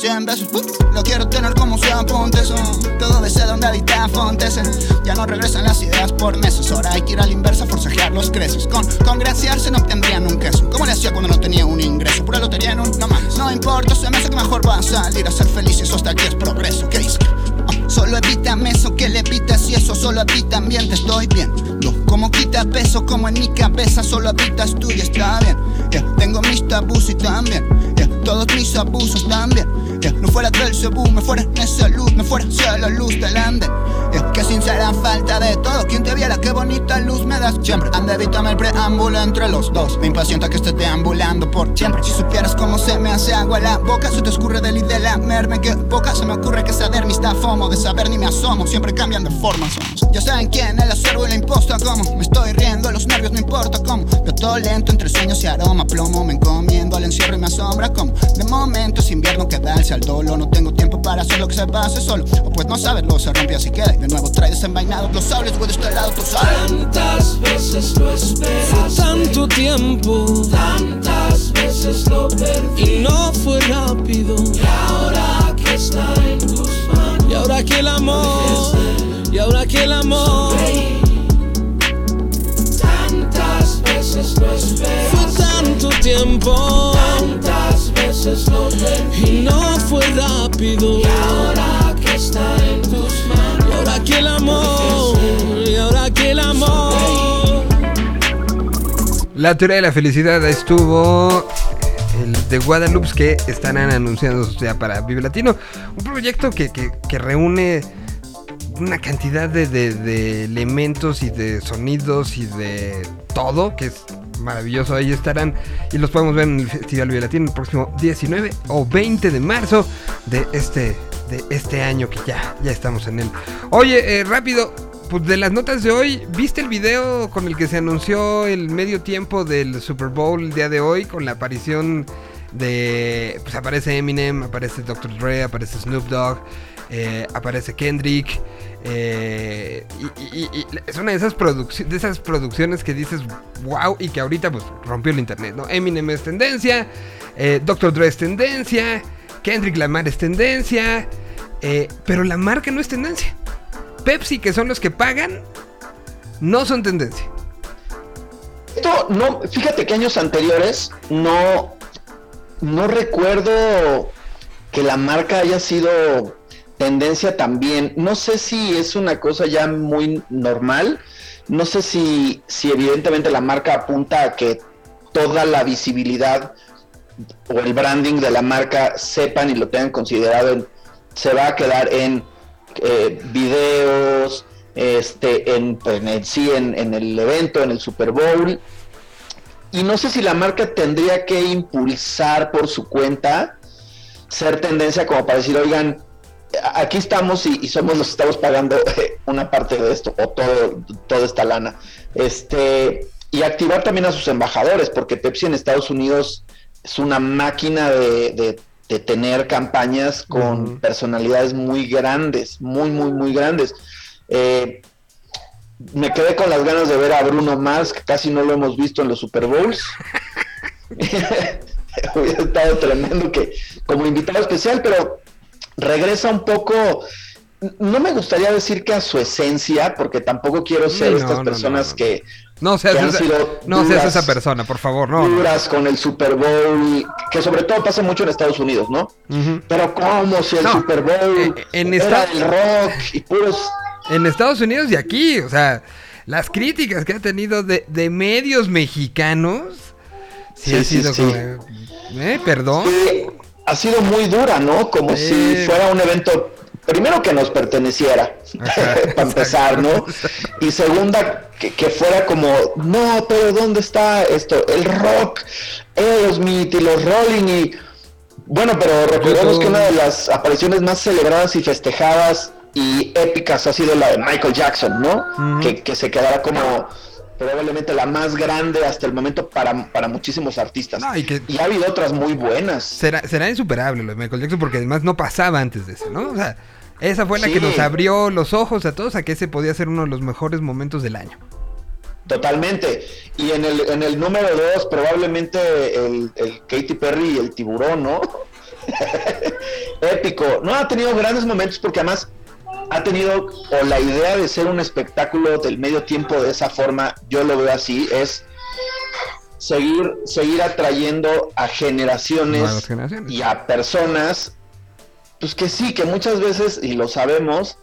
Uh, Cien veces, uh, lo quiero tener como si apuntes uh, Todo desde donde habita Fontes. Eh. Ya no regresan las ideas por meses. Ahora hay que ir a la inversa, forcejear los creces. Con congraciarse no obtendrían un queso. ¿Cómo le hacía cuando no tenía un ingreso? Pura lotería en un no mames No importa, se me hace que mejor va a salir a ser feliz. Eso hasta aquí es progreso, ¿qué dice? Uh, Solo evítame eso que le evitas y eso solo a ti también te estoy viendo Como quita peso como en mi cabeza solo habitas tú y está bien. Yeah, Tengo mis tabús y también. Yeah, Todos mis abusos también yeah, No fuera del cebú, me fuera en esa luz Me fuera hacia la luz del ande yeah, Que sincera falta de todo Quien te viera qué bonita luz me das. Siempre Anda, evítame el preámbulo entre los dos. Me impacienta que estés deambulando por siempre. Si supieras cómo se me hace agua la boca Se te escurre del y de la merme que poca Se me ocurre que saber mi está fomo De saber ni me asomo, siempre cambian de forma somos. Ya saben quién, el acervo y la imposta Como. Me estoy riendo, los nervios no importa cómo. Veo todo lento entre sueños y aroma Plomo, me encomiendo al encierro y me asombra como. De momento es invierno que darse al dolo. No tengo tiempo para hacer lo que se pase solo. O pues no saberlo, se rompe así queda de nuevo trae desenvainado los sables, güey, tú sabes Tantas veces lo esperaste, tanto tiempo, tantas veces lo perdí. Y no fue rápido. Y ahora que está en tus manos, y ahora que el amor, y ahora que el amor. Tantas veces lo esperé. Fue tanto tiempo, tantas veces lo perdí. Y no fue rápido. Y ahora que está en tus manos, el amor. La teoría de la felicidad estuvo el de Guadalupe que estarán anunciados ya para Vive Latino. Un proyecto que, que- que reúne una cantidad de, de- de elementos y de sonidos y de todo que es maravilloso. Ahí estarán y los podemos ver en el Festival Vive Latino el próximo 19 o 20 de marzo de este, de este año que ya, ya estamos en él. Oye, eh, rápido, pues de las notas de hoy, ¿viste el video con el que se anunció el medio tiempo del Super Bowl el día de hoy con la aparición de... Pues aparece Eminem, aparece Dr. Dre, aparece Snoop Dogg, eh, aparece Kendrick. eh, y, es una de esas, de esas producciones que dices wow y que ahorita pues rompió el internet, ¿no? Eminem es tendencia, Dr. Dre es tendencia, Kendrick Lamar es tendencia, eh, pero la marca no es tendencia. Pepsi, que son los que pagan, no son tendencia. Esto no, fíjate que años anteriores no, no recuerdo que la marca haya sido tendencia también. No sé si es una cosa ya muy normal. No sé si, si evidentemente la marca apunta a que toda la visibilidad o el branding de la marca sepan y lo tengan considerado. en- se va a quedar en eh, videos, este, en, en el, sí, en, el evento, en el Super Bowl. Y no sé si la marca tendría que impulsar por su cuenta, ser tendencia como para decir, oigan, aquí estamos y, y somos los que estamos pagando una parte de esto o todo, toda esta lana. Este, y activar también a sus embajadores, porque Pepsi en Estados Unidos es una máquina de, de- de tener campañas con personalidades muy grandes, muy, muy, muy grandes. Eh, me quedé con las ganas de ver a Bruno Mars, que casi no lo hemos visto en los Super Bowls. Hubiera estado tremendo que como invitado especial, pero regresa un poco. No me gustaría decir que a su esencia, porque tampoco quiero ser No, estas personas no, no. que, No seas, esa, no seas esa persona, por favor, no. duras con el Super Bowl, que sobre todo pasa mucho en Estados Unidos, ¿no? Pero ¿cómo si el No, Super Bowl en era esta- el rock y puros En Estados Unidos y aquí, o sea, las críticas que ha tenido de, de medios mexicanos, sí, Sí, ha sido sí. como, eh, perdón. Sí, ha sido muy dura, ¿no? Como si fuera un evento, primero que nos perteneciera, Ajá, para empezar, ¿no? Y segunda, que, que fuera como, no, pero ¿dónde está esto? El rock, Aerosmith y los Rolling y... Bueno, pero recordemos que una de las apariciones más celebradas y festejadas y épicas ha sido la de Michael Jackson, ¿no? Que, que se quedará como probablemente la más grande hasta el momento para, para muchísimos artistas. No, y que Y ha habido otras muy buenas. será, será insuperable lo de Michael Jackson porque además no pasaba antes de eso, ¿no? O sea, esa fue la Sí. que nos abrió los ojos a todos a que ese podía ser uno de los mejores momentos del año. Totalmente. Y en el, en el número dos, probablemente el, el Katy Perry y el tiburón, ¿no? Épico. No, ha tenido grandes momentos porque además ha tenido, o la idea de ser un espectáculo del medio tiempo de esa forma, yo lo veo así, es seguir, seguir atrayendo a generaciones, y a personas, pues que sí, que muchas veces, y lo sabemos,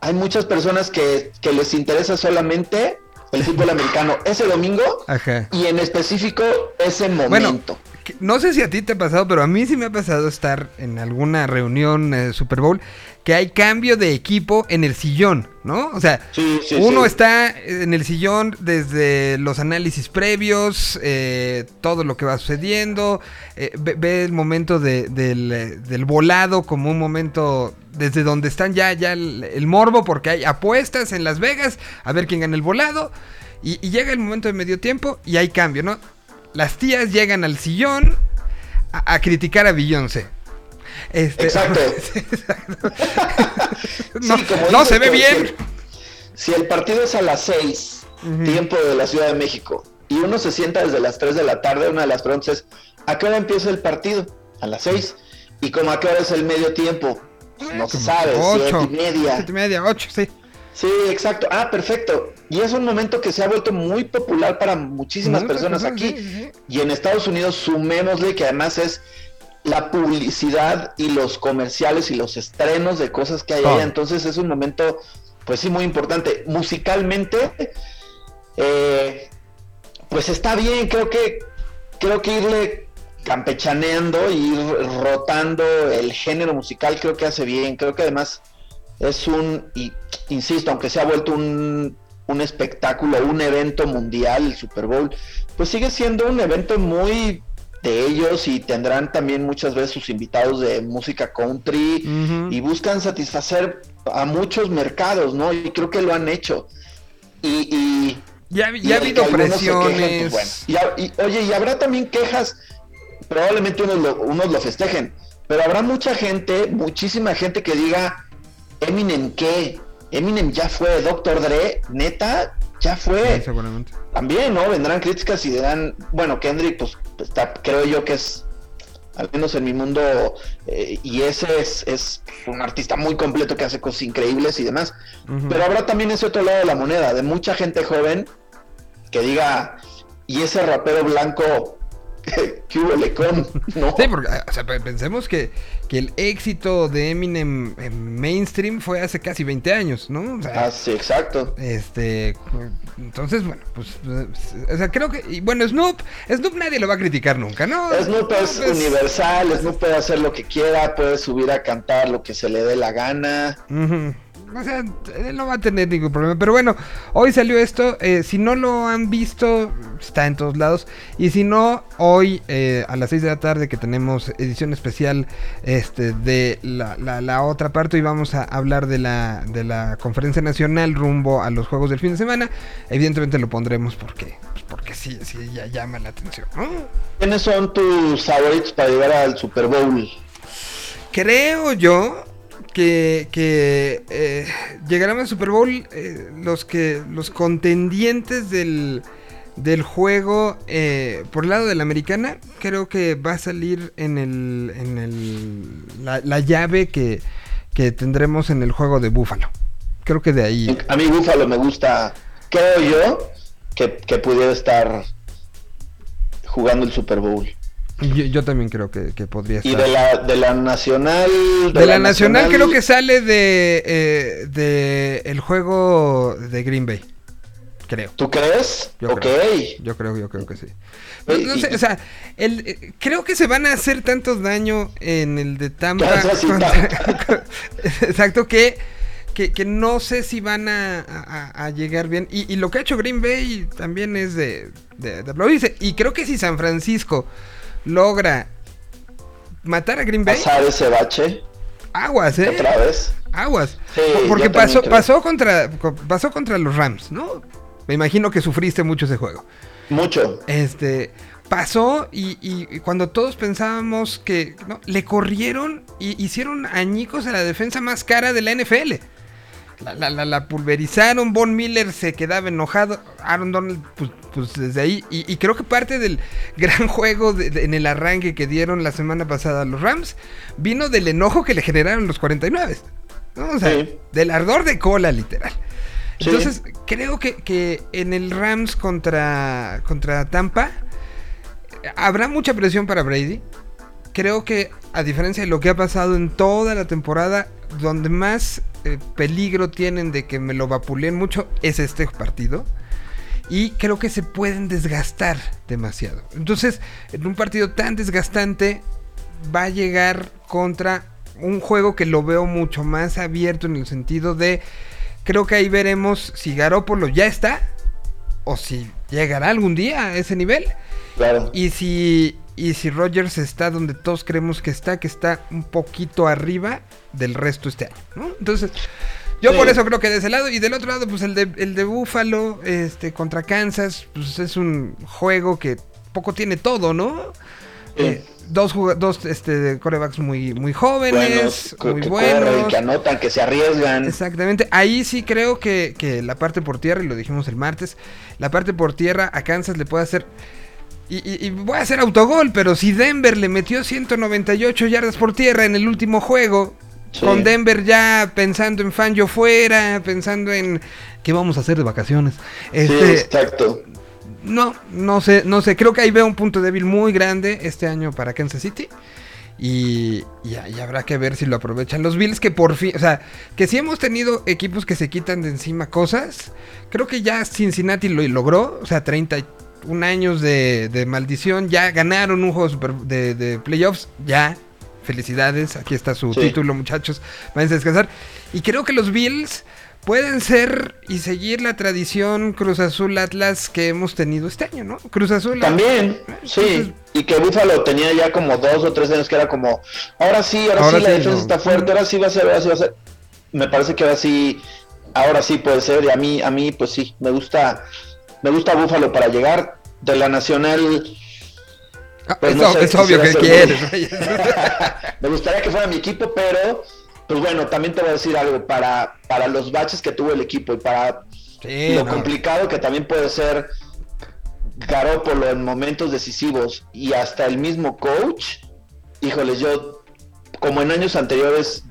hay muchas personas que, que les interesa solamente el fútbol americano ese domingo Ajá. y en específico ese momento. no sé si a ti te ha pasado, pero a mí sí me ha pasado estar en alguna reunión eh, Super Bowl que hay cambio de equipo en el sillón, ¿no? O sea, Sí, sí, uno sí. está en el sillón desde los análisis previos, eh, todo lo que va sucediendo, eh, ve, ve el momento de- del, eh, del volado como un momento desde donde están ya, ya el, el morbo, porque hay apuestas en Las Vegas a ver quién gana el volado, y, y llega el momento de medio tiempo y hay cambio, ¿no? Las tías llegan al sillón a, a criticar a Beyoncé. Este, Exacto. No Sí, como no dices se ve bien. Si, el partido es a las 6, Ujú. tiempo de la Ciudad de México, y uno se sienta desde las 3 de la tarde, una de las preguntas es, ¿a qué hora empieza el partido? A las 6. ¿Y como a qué hora es el medio tiempo? No se sabe, siete Ocho. y media. Siete y media, ocho, sí. Sí, exacto. Ah, perfecto. Y es un momento que se ha vuelto muy popular para muchísimas personas aquí. sí, sí, sí. Y en Estados Unidos, sumémosle que además es la publicidad y los comerciales y los estrenos de cosas que hay Todo. allá. Entonces es un momento, pues sí, muy importante. Musicalmente, eh, pues está bien. Creo que, creo que irle campechaneando y ir rotando el género musical, creo que hace bien, creo que además es un, y, insisto, aunque se ha vuelto un, un espectáculo, un evento mundial, el Super Bowl, pues sigue siendo un evento muy de ellos y tendrán también muchas veces sus invitados de música country y buscan satisfacer a muchos mercados, ¿no? Y creo que lo han hecho. Y, y Ya, ya ha habido quejen, presiones. pues, bueno. Y oye, y habrá también quejas, probablemente unos lo, unos lo festejen, pero habrá mucha gente, muchísima gente que diga, Eminem, ¿qué? Eminem ya fue, Dr. Dre, neta, ya fue. Sí, seguramente. También, ¿no? Vendrán críticas y dirán, bueno, Kendrick, pues está, creo yo que es, al menos en mi mundo, eh, y ese es, es un artista muy completo que hace cosas increíbles y demás. Pero habrá también ese otro lado de la moneda, de mucha gente joven que diga, y ese rapero blanco, ¿qué con? ¿No? Sí, porque o sea, pe- pensemos que, que el éxito de Eminem en mainstream fue hace casi 20 años, ¿no? O sea, Ah, sí, exacto. Este, entonces, bueno, pues, o sea, creo que, y bueno, Snoop, Snoop nadie lo va a criticar nunca, ¿no? Snoop es universal, Snoop puede hacer lo que quiera, puede subir a cantar lo que se le dé la gana. O sea, él no va a tener ningún problema. Pero bueno, hoy salió esto. eh, si no lo han visto, está en todos lados. Y si no, hoy eh, a las 6 de la tarde que tenemos edición especial este, de la, la- la otra parte, y vamos a hablar de la, de la conferencia nacional rumbo a los Juegos del fin de semana. Evidentemente lo pondremos porque, pues porque sí, sí, ya llama la atención. ¿no? ¿Quiénes son tus favoritos para llegar al Super Bowl? Creo yo que, que eh, llegarán al Super Bowl eh, los que los contendientes del, del juego eh, por el lado de la americana. Creo que va a salir en el, en el la, la llave que, que tendremos en el juego de Búfalo. Creo que de ahí. A mí Búfalo me gusta, creo yo, que, que pudiera estar jugando el Super Bowl. Yo, yo también creo que, que podría estar. Y de la, de la Nacional... De la Nacional creo que sale de, eh, de el juego de Green Bay. Creo. ¿Tú crees? Yo ok. creo. Yo creo, yo creo que sí. No, no sé, o sea, el, eh, creo que se van a hacer tantos daño en el de Tampa. Contra- exacto, que, que, que no sé si van a, a- a llegar bien. Y, y lo que ha hecho Green Bay también es de, de, de aplaudirse. Y creo que si San Francisco logra matar a Green Bay, Pasar ese bache aguas, ¿eh? otra vez. Aguas. Sí, Porque pasó, creo. pasó, contra, co- pasó contra los Rams, ¿no? Me imagino que sufriste mucho ese juego. Mucho. Este, pasó y, y- y cuando todos pensábamos que ¿no? le corrieron y hicieron añicos a la defensa más cara de la NFL. La, la- la- la pulverizaron, Von Miller se quedaba enojado, Aaron Donald, pues, pues, desde ahí. Y, y creo que parte del gran juego de- de- en el arranque que dieron la semana pasada a los Rams vino del enojo que le generaron los 49. ¿no? O sea, Sí. del ardor de cola, literal. Sí. Entonces, creo que, que en el Rams contra, contra Tampa habrá mucha presión para Brady. Creo que, a diferencia de lo que ha pasado en toda la temporada, donde más eh, peligro tienen de que me lo vapuleen mucho es este partido. Y creo que se pueden desgastar demasiado. Entonces, en un partido tan desgastante, va a llegar contra un juego que lo veo mucho más abierto en el sentido de. Creo que ahí veremos si Garópolo ya está. O si llegará algún día a ese nivel. Claro. Y si, y si Rogers está donde todos creemos que está, que está un poquito arriba del resto este año, ¿no? Entonces, yo Sí. por eso creo que de ese lado. Y del otro lado, pues el de, el de Buffalo este, contra Kansas, pues es un juego que poco tiene todo, ¿no? Sí. Eh, dos dos este, corebacks muy, muy jóvenes, Buenos, que- muy que buenos. que anotan, que se arriesgan. Exactamente, ahí sí creo que, que la parte por tierra, y lo dijimos el martes, la parte por tierra a Kansas le puede hacer... Y, y- y voy a hacer autogol, pero si Denver le metió 198 yardas por tierra en el último juego, Sí. con Denver ya pensando en Fangio fuera, pensando en qué vamos a hacer de vacaciones. Sí, Este, exacto. no, no sé, no sé. Creo que ahí veo un punto débil muy grande este año para Kansas City. Y, y, y habrá que ver si lo aprovechan los Bills, que por fin, o sea, que si hemos tenido equipos que se quitan de encima cosas, creo que ya Cincinnati lo logró, o sea, 30, un año de, de maldición, ya ganaron un juego super- de, de playoffs, ya. Felicidades, aquí está su Sí. título, muchachos. Váyanse a descansar. Y creo que los Bills pueden ser y seguir la tradición Cruz Azul Atlas que hemos tenido este año, ¿no? Cruz Azul También, sí. Y que Buffalo tenía ya como dos o tres años que era como, ahora sí, ahora, Ahora sí, la defensa no. está fuerte, ahora sí va a ser, ahora sí va a ser. Me parece que ahora sí, ahora sí puede ser. Y a mí, a mí, pues sí, me gusta, me gusta Buffalo para llegar. De la Nacional, Ah, Pues es, no ob- sé, es obvio que quieres. me gustaría que fuera mi equipo, pero pues bueno, también te voy a decir algo, para, para los baches que tuvo el equipo y para Sí, lo no. complicado que también puede ser Garópolo en momentos decisivos y hasta el mismo coach, híjoles, yo como en años anteriores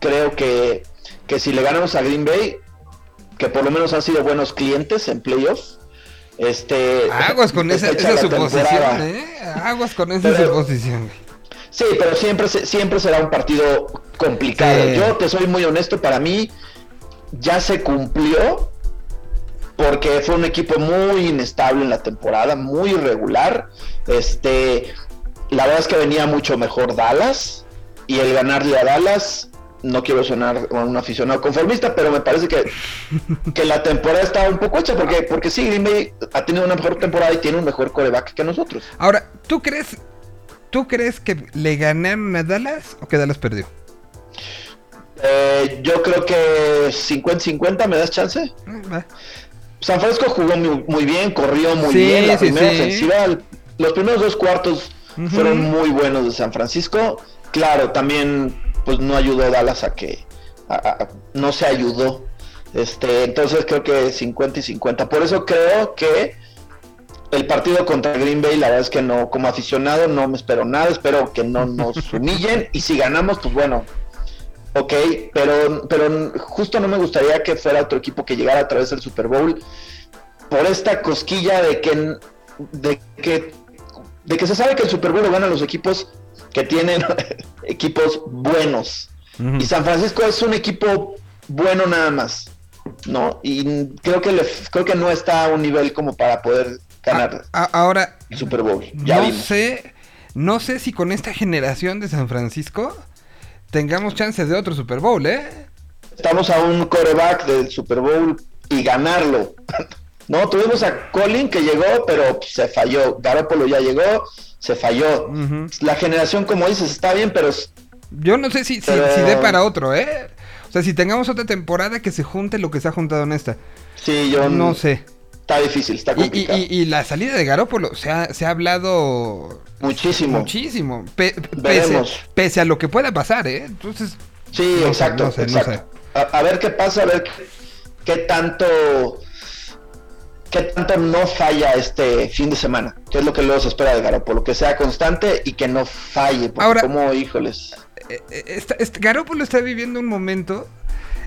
creo que, que si le ganamos a Green Bay, que por lo menos han sido buenos clientes en playoffs, este Aguas con esa, suposición, temporada. ¿eh? Aguas con esa Pero- suposición. Sí, pero siempre, siempre será un partido complicado. Sí. Yo te soy muy honesto, para mí ya se cumplió porque fue un equipo muy inestable en la temporada, muy irregular. Este, la verdad es que venía mucho mejor Dallas y el ganarle a Dallas, no quiero sonar un aficionado conformista, pero me parece que, que la temporada está un poco hecha porque, porque sí, Green Bay ha tenido una mejor temporada y tiene un mejor coreback que nosotros. Ahora, ¿tú crees, ¿tú crees que le ganaron a Dallas o que Dallas perdió? Eh, yo creo que 50-50, ¿me das chance? Va. San Francisco jugó muy, muy bien, corrió muy Sí, bien. La sí, primera sí. ofensiva, los primeros dos cuartos fueron muy buenos de San Francisco. Claro, también pues no ayudó Dallas a que a- a- no se ayudó. Este, entonces creo que 50 y 50. Por eso creo que el partido contra Green Bay, la verdad es que no, como aficionado no me espero nada, espero que no nos humillen y si ganamos, pues bueno, ok, pero, pero justo no me gustaría que fuera otro equipo que llegara a través del Super Bowl por esta cosquilla de que, de que, de que se sabe que el Super Bowl lo ganan los equipos que tienen equipos buenos. Y San Francisco es un equipo bueno nada más, ¿no? Y creo que le, creo que no está a un nivel como para poder ganar A- ahora, el Super Bowl. Ya no vimos. sé, no sé si con esta generación de San Francisco tengamos chances de otro Super Bowl, ¿eh? Estamos a un coreback del Super Bowl y ganarlo. No, tuvimos a Colin que llegó, pero se falló. Garoppolo ya llegó, se falló. La generación, como dices, está bien, pero Yo no sé si, si, Pero- si dé para otro, ¿eh? O sea, si tengamos otra temporada que se junte lo que se ha juntado en esta. sí, yo No sé. Está difícil, está y- complicado. y- y la salida de Garópolo se ha, se ha hablado Muchísimo. muchísimo. Pe- pese, a lo que pueda pasar, ¿eh? Entonces, Sí, No sé, exacto, no sé, no exacto. A, a ver qué pasa, a ver qué, qué tanto qué tanto no falla este fin de semana, que es lo que luego se espera de Garoppolo, que sea constante y que no falle, porque Ahora- como, híjoles, eh, eh, esta- este, Garoppolo está viviendo un momento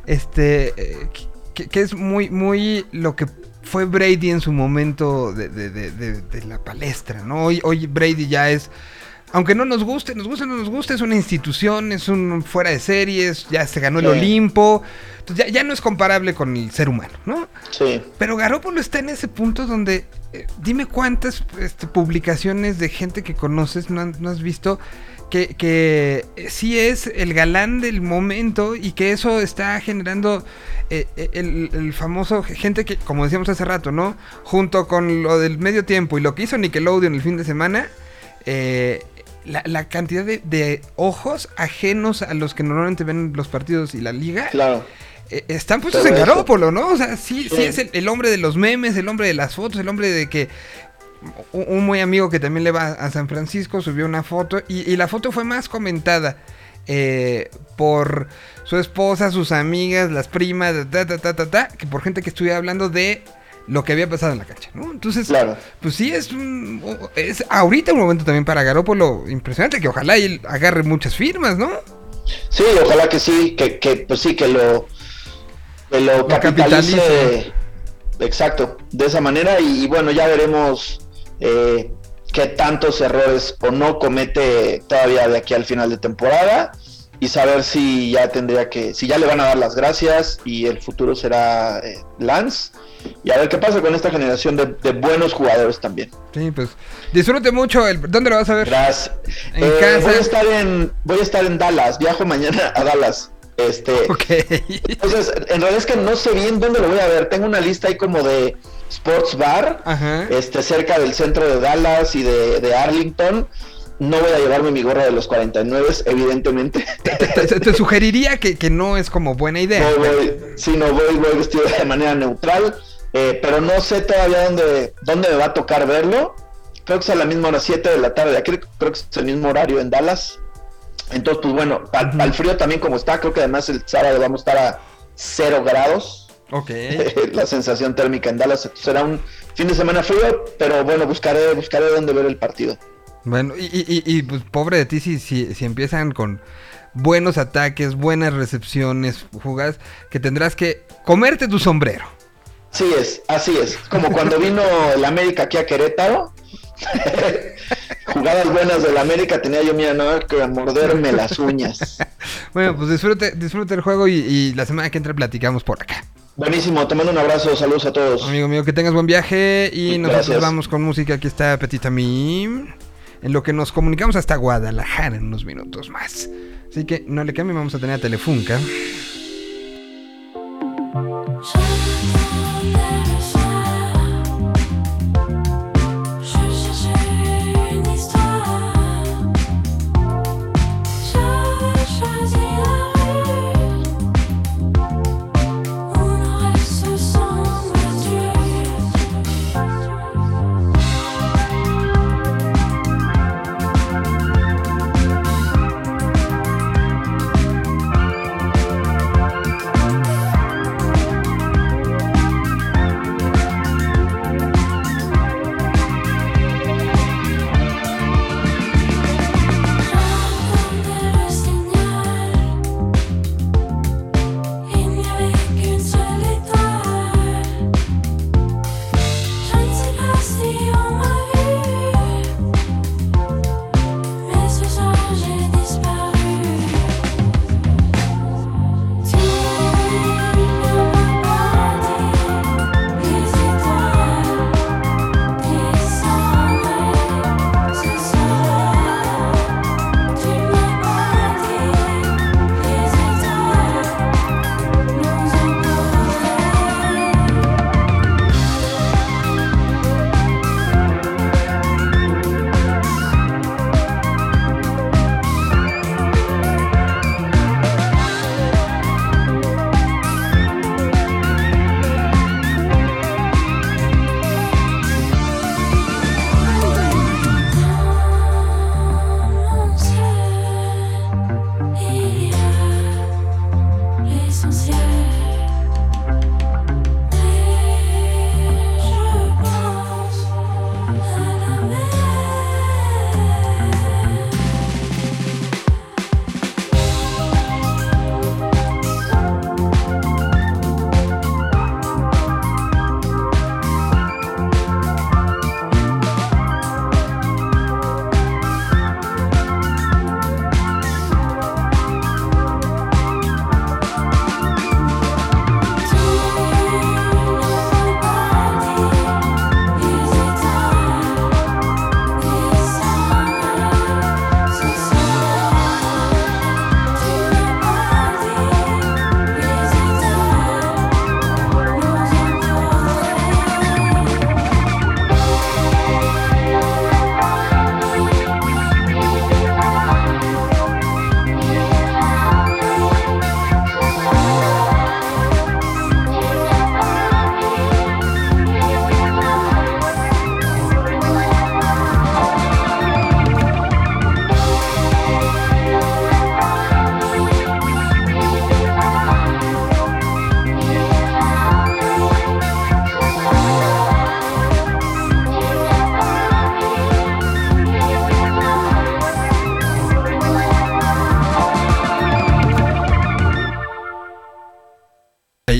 este eh, que, que es muy muy lo que fue Brady en su momento de, de- de- de- de la palestra, ¿no? Hoy, hoy Brady ya es, aunque no nos guste, nos guste o no nos guste, es una institución, es un fuera de series, ya se ganó el Sí. Olimpo, entonces ya, ya no es comparable con el ser humano, ¿no? sí, Pero Garópolo está en ese punto donde, eh, dime cuántas este, publicaciones de gente que conoces no, han- no has visto que, que eh, sí es el galán del momento y que eso está generando eh, el, el famoso gente que, como decíamos hace rato, ¿no? Junto con lo del medio tiempo y lo que hizo Nickelodeon el fin de semana, eh, la, la cantidad de, de ojos ajenos a los que normalmente ven los partidos y la liga claro. eh, están puestos Todo en. Garópolo, ¿no? O sea, sí, sí, Sí. es el, el hombre de los memes, el hombre de las fotos, el hombre de que un, un muy amigo que también le va a San Francisco subió una foto y, y la foto fue más comentada eh, por su esposa, sus amigas, las primas, ta, ta, ta, ta, ta, que por gente que estuviera hablando de lo que había pasado en la cancha, ¿no? Entonces, Claro. pues sí, es un, es ahorita un momento también para Garópolo impresionante, que ojalá él agarre muchas firmas, ¿no? Sí, ojalá que sí, que, que pues sí, que lo, que lo Lo capitalice. capitalice. Exacto, de esa manera. Y, y bueno, ya veremos eh, qué tantos errores o no comete todavía de aquí al final de temporada. Y saber si ya tendría que, si ya le van a dar las gracias y el futuro será eh, Lance, y a ver qué pasa con esta generación de, de buenos jugadores también. Sí, pues disfrute mucho. El, ¿Dónde lo vas a ver? Gracias. En Eh, casa. Voy a estar en, voy a estar en Dallas. Viajo mañana a Dallas. Este, Ok. entonces, en realidad es que no sé bien dónde lo voy a ver. Tengo una lista ahí como de sports bar, Ajá. este, cerca del centro de Dallas y de, de Arlington. No voy a llevarme mi gorra de los 49, evidentemente. Te, te- te sugeriría que, que no es como buena idea. Voy, voy, sí, no voy, voy vestido de manera neutral, eh, pero no sé todavía dónde, dónde me va a tocar verlo. Creo que es a la misma hora, 7 de la tarde. Aquí creo que es el mismo horario en Dallas. Entonces, pues bueno, el frío también como está, creo que además el sábado vamos a estar a 0 grados. Ok. la sensación térmica en Dallas será un fin de semana frío, pero bueno, buscaré, buscaré dónde ver el partido. Bueno, y, y- y- y, pues pobre de ti si, si, si empiezan con buenos ataques, buenas recepciones, jugadas, que tendrás que comerte tu sombrero. Así es, así es. Como cuando vino el América aquí a Querétaro. Jugadas buenas del América tenía yo, mira, no que morderme las uñas. Bueno, pues disfrute, disfrute el juego y, y la semana que entra platicamos por acá. Buenísimo, te mando un abrazo, saludos a todos. Amigo mío, que tengas buen viaje y nosotros Gracias. vamos con música. Aquí está Petita Mim. En lo que nos comunicamos hasta Guadalajara en unos minutos más. Así que no le cambien, vamos a tener a Telefunca.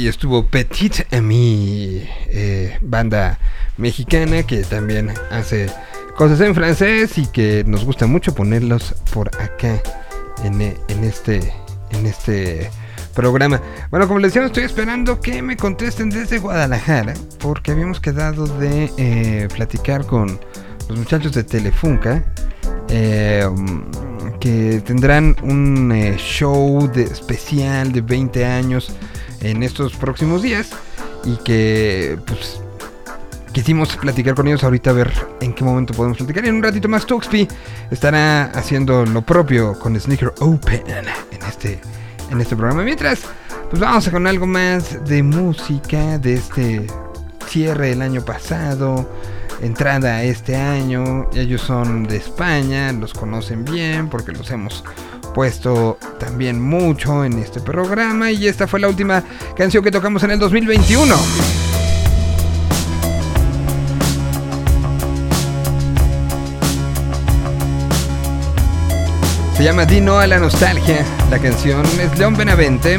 Estuvo Petit Ami, eh, banda mexicana que también hace cosas en francés y que nos gusta mucho ponerlos por acá en, e- en este en este programa. Bueno, como les decía, estoy esperando que me contesten desde Guadalajara, porque habíamos quedado de eh, platicar con los muchachos de Telefunca, eh, que tendrán un eh, show de especial de 20 años en estos próximos días y que pues quisimos platicar con ellos ahorita a ver en qué momento podemos platicar. Y en un ratito más Tuxpi estará haciendo lo propio con Sneaker Open en este, en este programa. Mientras, pues vamos con algo más de música de este cierre del año pasado. Entrada este año, ellos son de España, los conocen bien porque los hemos puesto también mucho en este programa y esta fue la última canción que tocamos en el 2021. Se llama Dino a la nostalgia. La canción es León Benavente.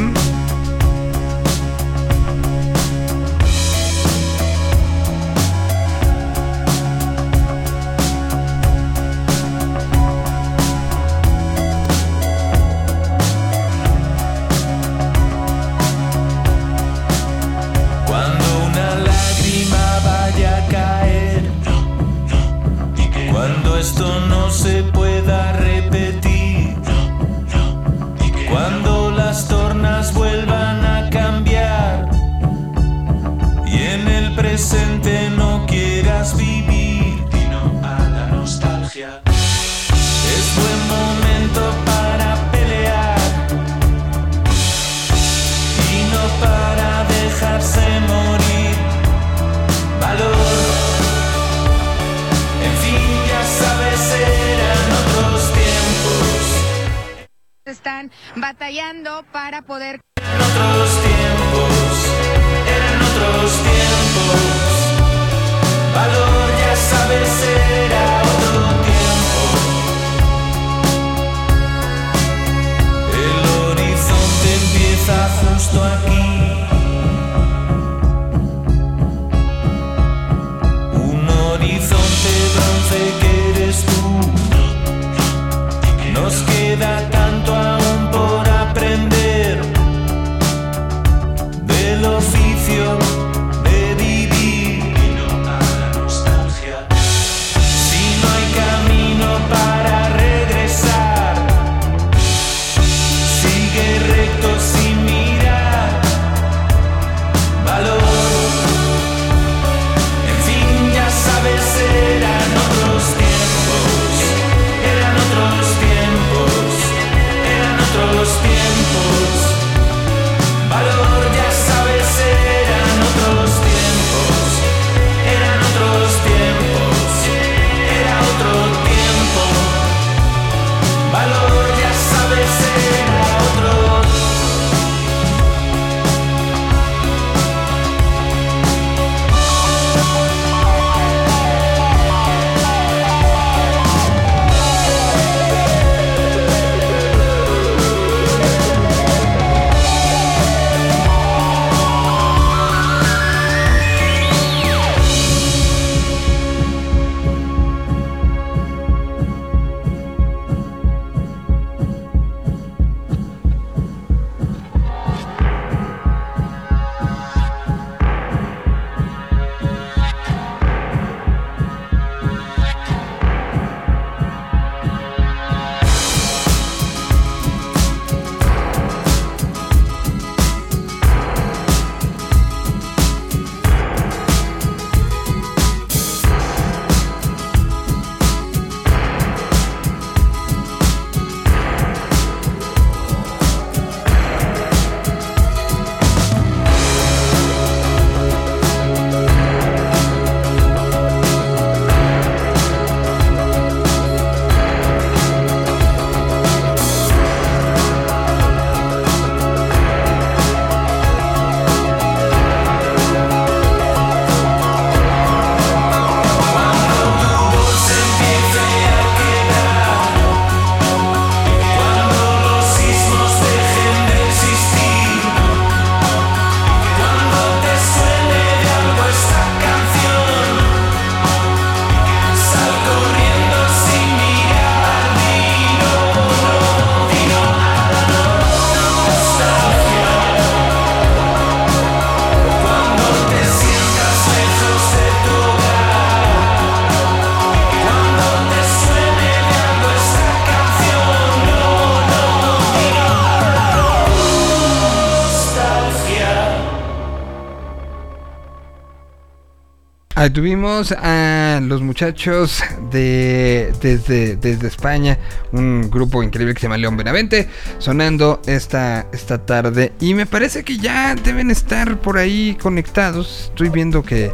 Ahí tuvimos a los muchachos de desde, desde España, un grupo increíble que se llama León Benavente, sonando esta, esta tarde. Y me parece que ya deben estar por ahí conectados. Estoy viendo que,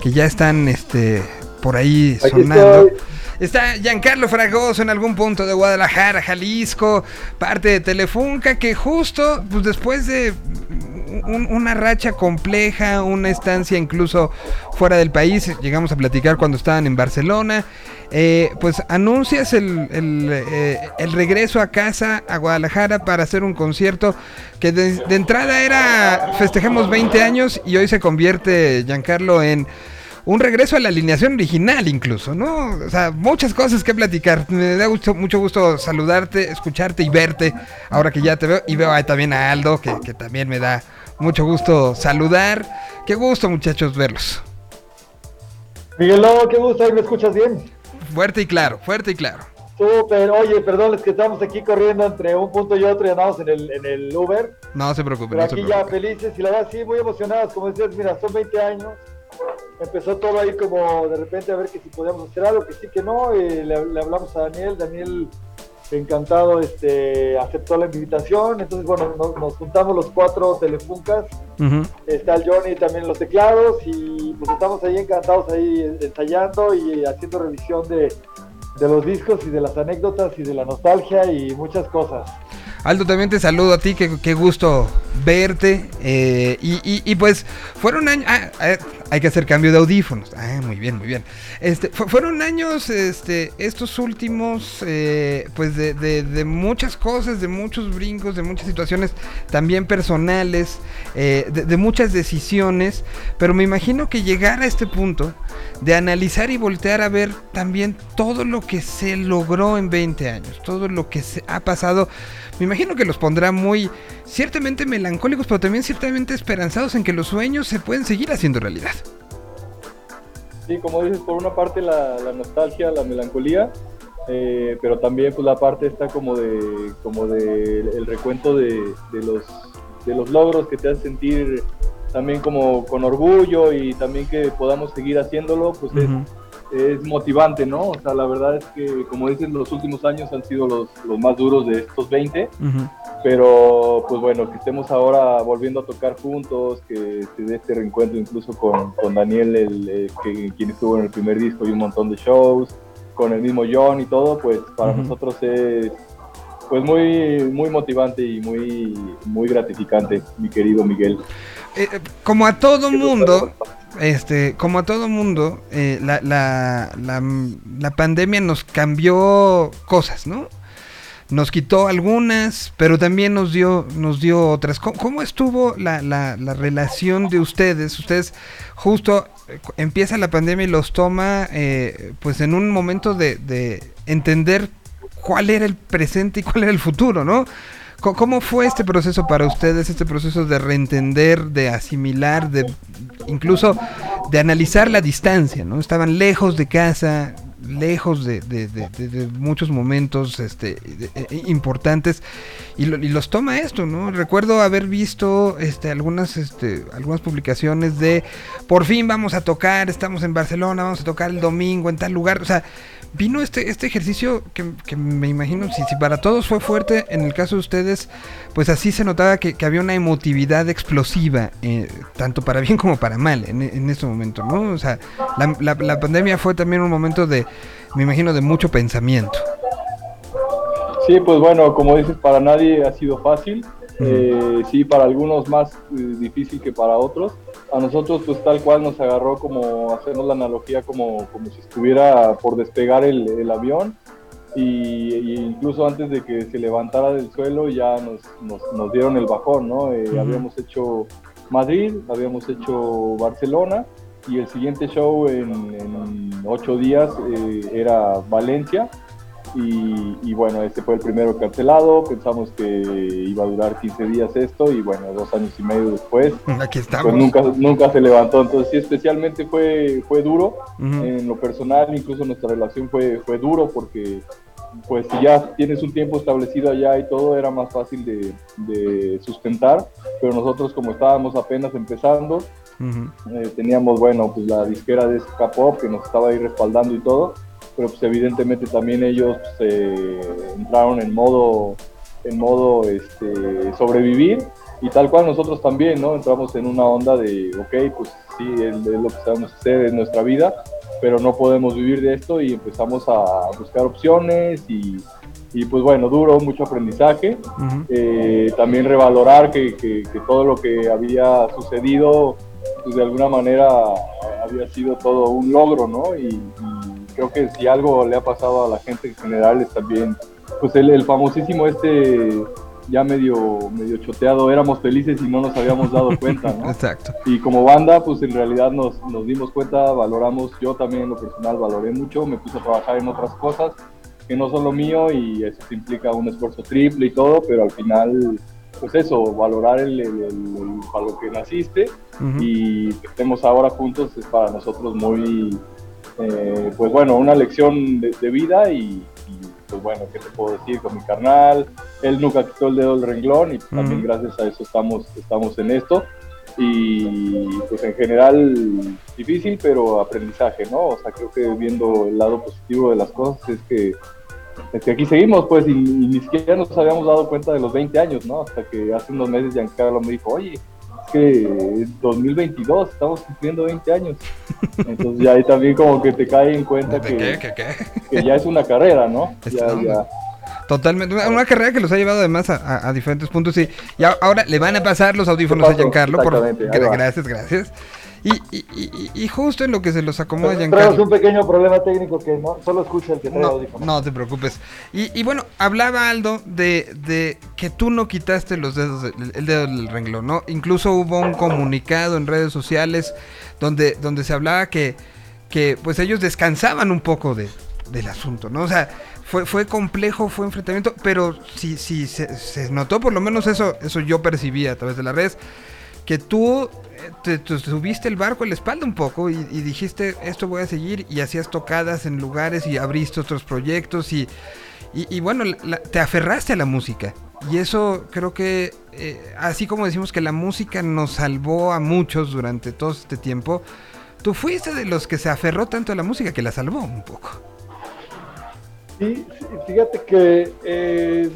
que ya están este, por ahí Aquí sonando. estoy. Está Giancarlo Fragoso en algún punto de Guadalajara, Jalisco, parte de Telefunca, que justo pues, después de un- una racha compleja, una estancia incluso fuera del país, llegamos a platicar cuando estaban en Barcelona, eh, pues anuncias el, eh, el regreso a casa, a Guadalajara, para hacer un concierto que de, entrada era festejemos 20 años y hoy se convierte, Giancarlo, en un regreso a la alineación original incluso, ¿no? O sea, muchas cosas que platicar. Me da gusto- mucho gusto saludarte, escucharte y verte ahora que ya te veo. Y veo ahí también a Aldo, que, que también me da mucho gusto saludar. Qué gusto, muchachos, verlos. Miguelón, qué gusto, ahí me escuchas bien. Fuerte y claro, fuerte y claro. Súper, oye, perdón, es que estamos aquí corriendo entre un punto y otro y andamos en el, en el Uber. No se preocupe, Pero no se aquí ya felices y la verdad sí, muy emocionados. Como decías, mira, son 20 años. Empezó todo ahí como de repente a ver que si podíamos hacer algo, que sí, que no. y le, le hablamos a Daniel, Daniel encantado este, aceptó la invitación. Entonces, bueno, nos, nos juntamos los cuatro telefuncas. Está el Johnny también en los teclados y pues estamos ahí encantados ahí ensayando y haciendo revisión de, de los discos y de las anécdotas y de la nostalgia y muchas cosas. Aldo, también te saludo a ti, qué, qué gusto verte. eh, y, y- y pues fueron años... hay que hacer cambio de audífonos. Ah, muy bien, muy bien. Este, fu- fueron años, este, estos últimos, eh, pues de, de- de muchas cosas, de muchos brincos, de muchas situaciones también personales, eh, de, de muchas decisiones. Pero me imagino que llegar a este punto de analizar y voltear a ver también todo lo que se logró en 20 años, todo lo que se ha pasado, me imagino que los pondrá muy ciertamente melancólicos, pero también ciertamente esperanzados en que los sueños se pueden seguir haciendo realidad. Sí, como dices, por una parte la, la nostalgia, la melancolía, eh, pero también pues la parte está como de como de el recuento de, de los de los logros que te hacen sentir también como con orgullo y también que podamos seguir haciéndolo, pues es, es motivante, ¿no? O sea, la verdad es que como dices, los últimos años han sido los, los más duros de estos 20, pero pues bueno, que estemos ahora volviendo a tocar juntos, que se dé este reencuentro incluso con, con Daniel, el, eh, que, quien estuvo en el primer disco y un montón de shows, con el mismo John y todo, pues para Ujú. nosotros es pues muy, muy motivante y muy, muy gratificante, mi querido Miguel. Eh, eh, como a todo mundo, este, como a todo mundo, eh, la, la, la, pandemia nos cambió cosas, ¿no? Nos quitó algunas, pero también nos dio, nos dio otras. ¿Cómo, cómo estuvo la, la, la relación de ustedes? Ustedes justo eh, empieza la pandemia y los toma eh, pues en un momento de, de entender cuál era el presente y cuál era el futuro, ¿no? ¿Cómo fue este proceso para ustedes, este proceso de reentender, de asimilar, de incluso de analizar la distancia, ¿no? Estaban lejos de casa, lejos de, de- de- de- muchos momentos este, de- eh, importantes y, lo- y los toma esto, ¿no? Recuerdo haber visto este, algunas, este, algunas publicaciones de por fin vamos a tocar, estamos en Barcelona, vamos a tocar el domingo en tal lugar, o sea, vino este, este ejercicio que, que me imagino, si, si para todos fue fuerte, en el caso de ustedes, pues así se notaba que, que había una emotividad explosiva, eh, tanto para bien como para mal en, en este momento, ¿no? O sea, la, la- la pandemia fue también un momento de, me imagino, de mucho pensamiento. Sí, pues bueno, como dices, para nadie ha sido fácil. Eh, sí, para algunos más eh, difícil que para otros. A nosotros, pues tal cual nos agarró como hacernos la analogía como, como si estuviera por despegar el, el avión. Y, y incluso antes de que se levantara del suelo ya nos, nos, nos dieron el bajón, ¿no? Eh. Habíamos hecho Madrid, habíamos hecho Barcelona y el siguiente show en, en ocho días eh, era Valencia. Y, y bueno, este fue el primero cancelado, pensamos que iba a durar 15 días esto y bueno, dos años y medio después, Aquí estamos. pues nunca, nunca se levantó, entonces sí, especialmente fue, fue duro, Ujú. en lo personal, incluso nuestra relación fue, fue duro porque pues si ya tienes un tiempo establecido allá y todo era más fácil de, de sustentar, pero nosotros como estábamos apenas empezando, Ujú. Eh, teníamos, bueno, pues la disquera de Ska Pop que nos estaba ahí respaldando y todo, pero pues evidentemente también ellos pues, eh, entraron en modo, en modo este, sobrevivir y tal cual nosotros también, ¿no? Entramos en una onda de, ok, pues sí, es, es lo que sabemos hacer en nuestra vida, pero no podemos vivir de esto y empezamos a buscar opciones y, y pues bueno, duro, mucho aprendizaje. Ujú. Eh, también revalorar que, que- que todo lo que había sucedido, pues de alguna manera había sido todo un logro, ¿no? Y, y creo que si algo le ha pasado a la gente en general es también, pues el, el famosísimo este ya medio, medio choteado, éramos felices y no nos habíamos dado cuenta, ¿no? Exacto. Y como banda, pues en realidad nos, nos dimos cuenta, valoramos, yo también en lo personal valoré mucho, me puse a trabajar en otras cosas que no son lo mío y eso implica un esfuerzo triple y todo, pero al final, pues eso, valorar el, el- el- para lo que naciste Ujú. y que estemos ahora juntos es para nosotros muy, eh, pues bueno, una lección de, de vida y, y, pues bueno, ¿qué te puedo decir con mi carnal? Él nunca quitó el dedo del renglón y también gracias a eso estamos, estamos en esto y pues en general difícil pero aprendizaje, ¿no? O sea, creo que viendo el lado positivo de las cosas es que, es que aquí seguimos pues y, y ni siquiera nos habíamos dado cuenta de los 20 años, ¿no? Hasta que hace unos meses Giancarlo me dijo, oye, que es 2022, estamos cumpliendo 20 años. Entonces ya ahí también como que te cae en cuenta ¿De que, qué, qué, qué? que ya es una carrera, ¿no? Este, Ya, no, ya. Totalmente. Una, una carrera que los ha llevado además a, a- a diferentes puntos. Y, y ahora le van a pasar los audífonos a Giancarlo. Por, gracias, gracias. Y, y- y- y justo en lo que se los acomoda Giancarlo. un pequeño problema técnico que no solo escucha el que trae No, audífonos. no te preocupes. Y, y bueno, hablaba Aldo de, de que tú no quitaste los dedos, del- el, dedo del renglón, ¿no? Incluso hubo un comunicado en redes sociales donde, donde se hablaba que, que pues ellos descansaban un poco de, del asunto, ¿no? O sea, fue, fue complejo, fue enfrentamiento, pero sí, sí, se, se notó, por lo menos eso, eso yo percibí a través de las redes, que tú te, te subiste el barco a la espalda un poco y, dijiste, esto voy a seguir, y hacías tocadas en lugares y abriste otros proyectos y, y, bueno, te aferraste a la música. Y eso creo que, eh, así como decimos que la música nos salvó a muchos durante todo este tiempo, tú fuiste de los que se aferró tanto a la música que la salvó un poco. Sí, sí, fíjate que eh,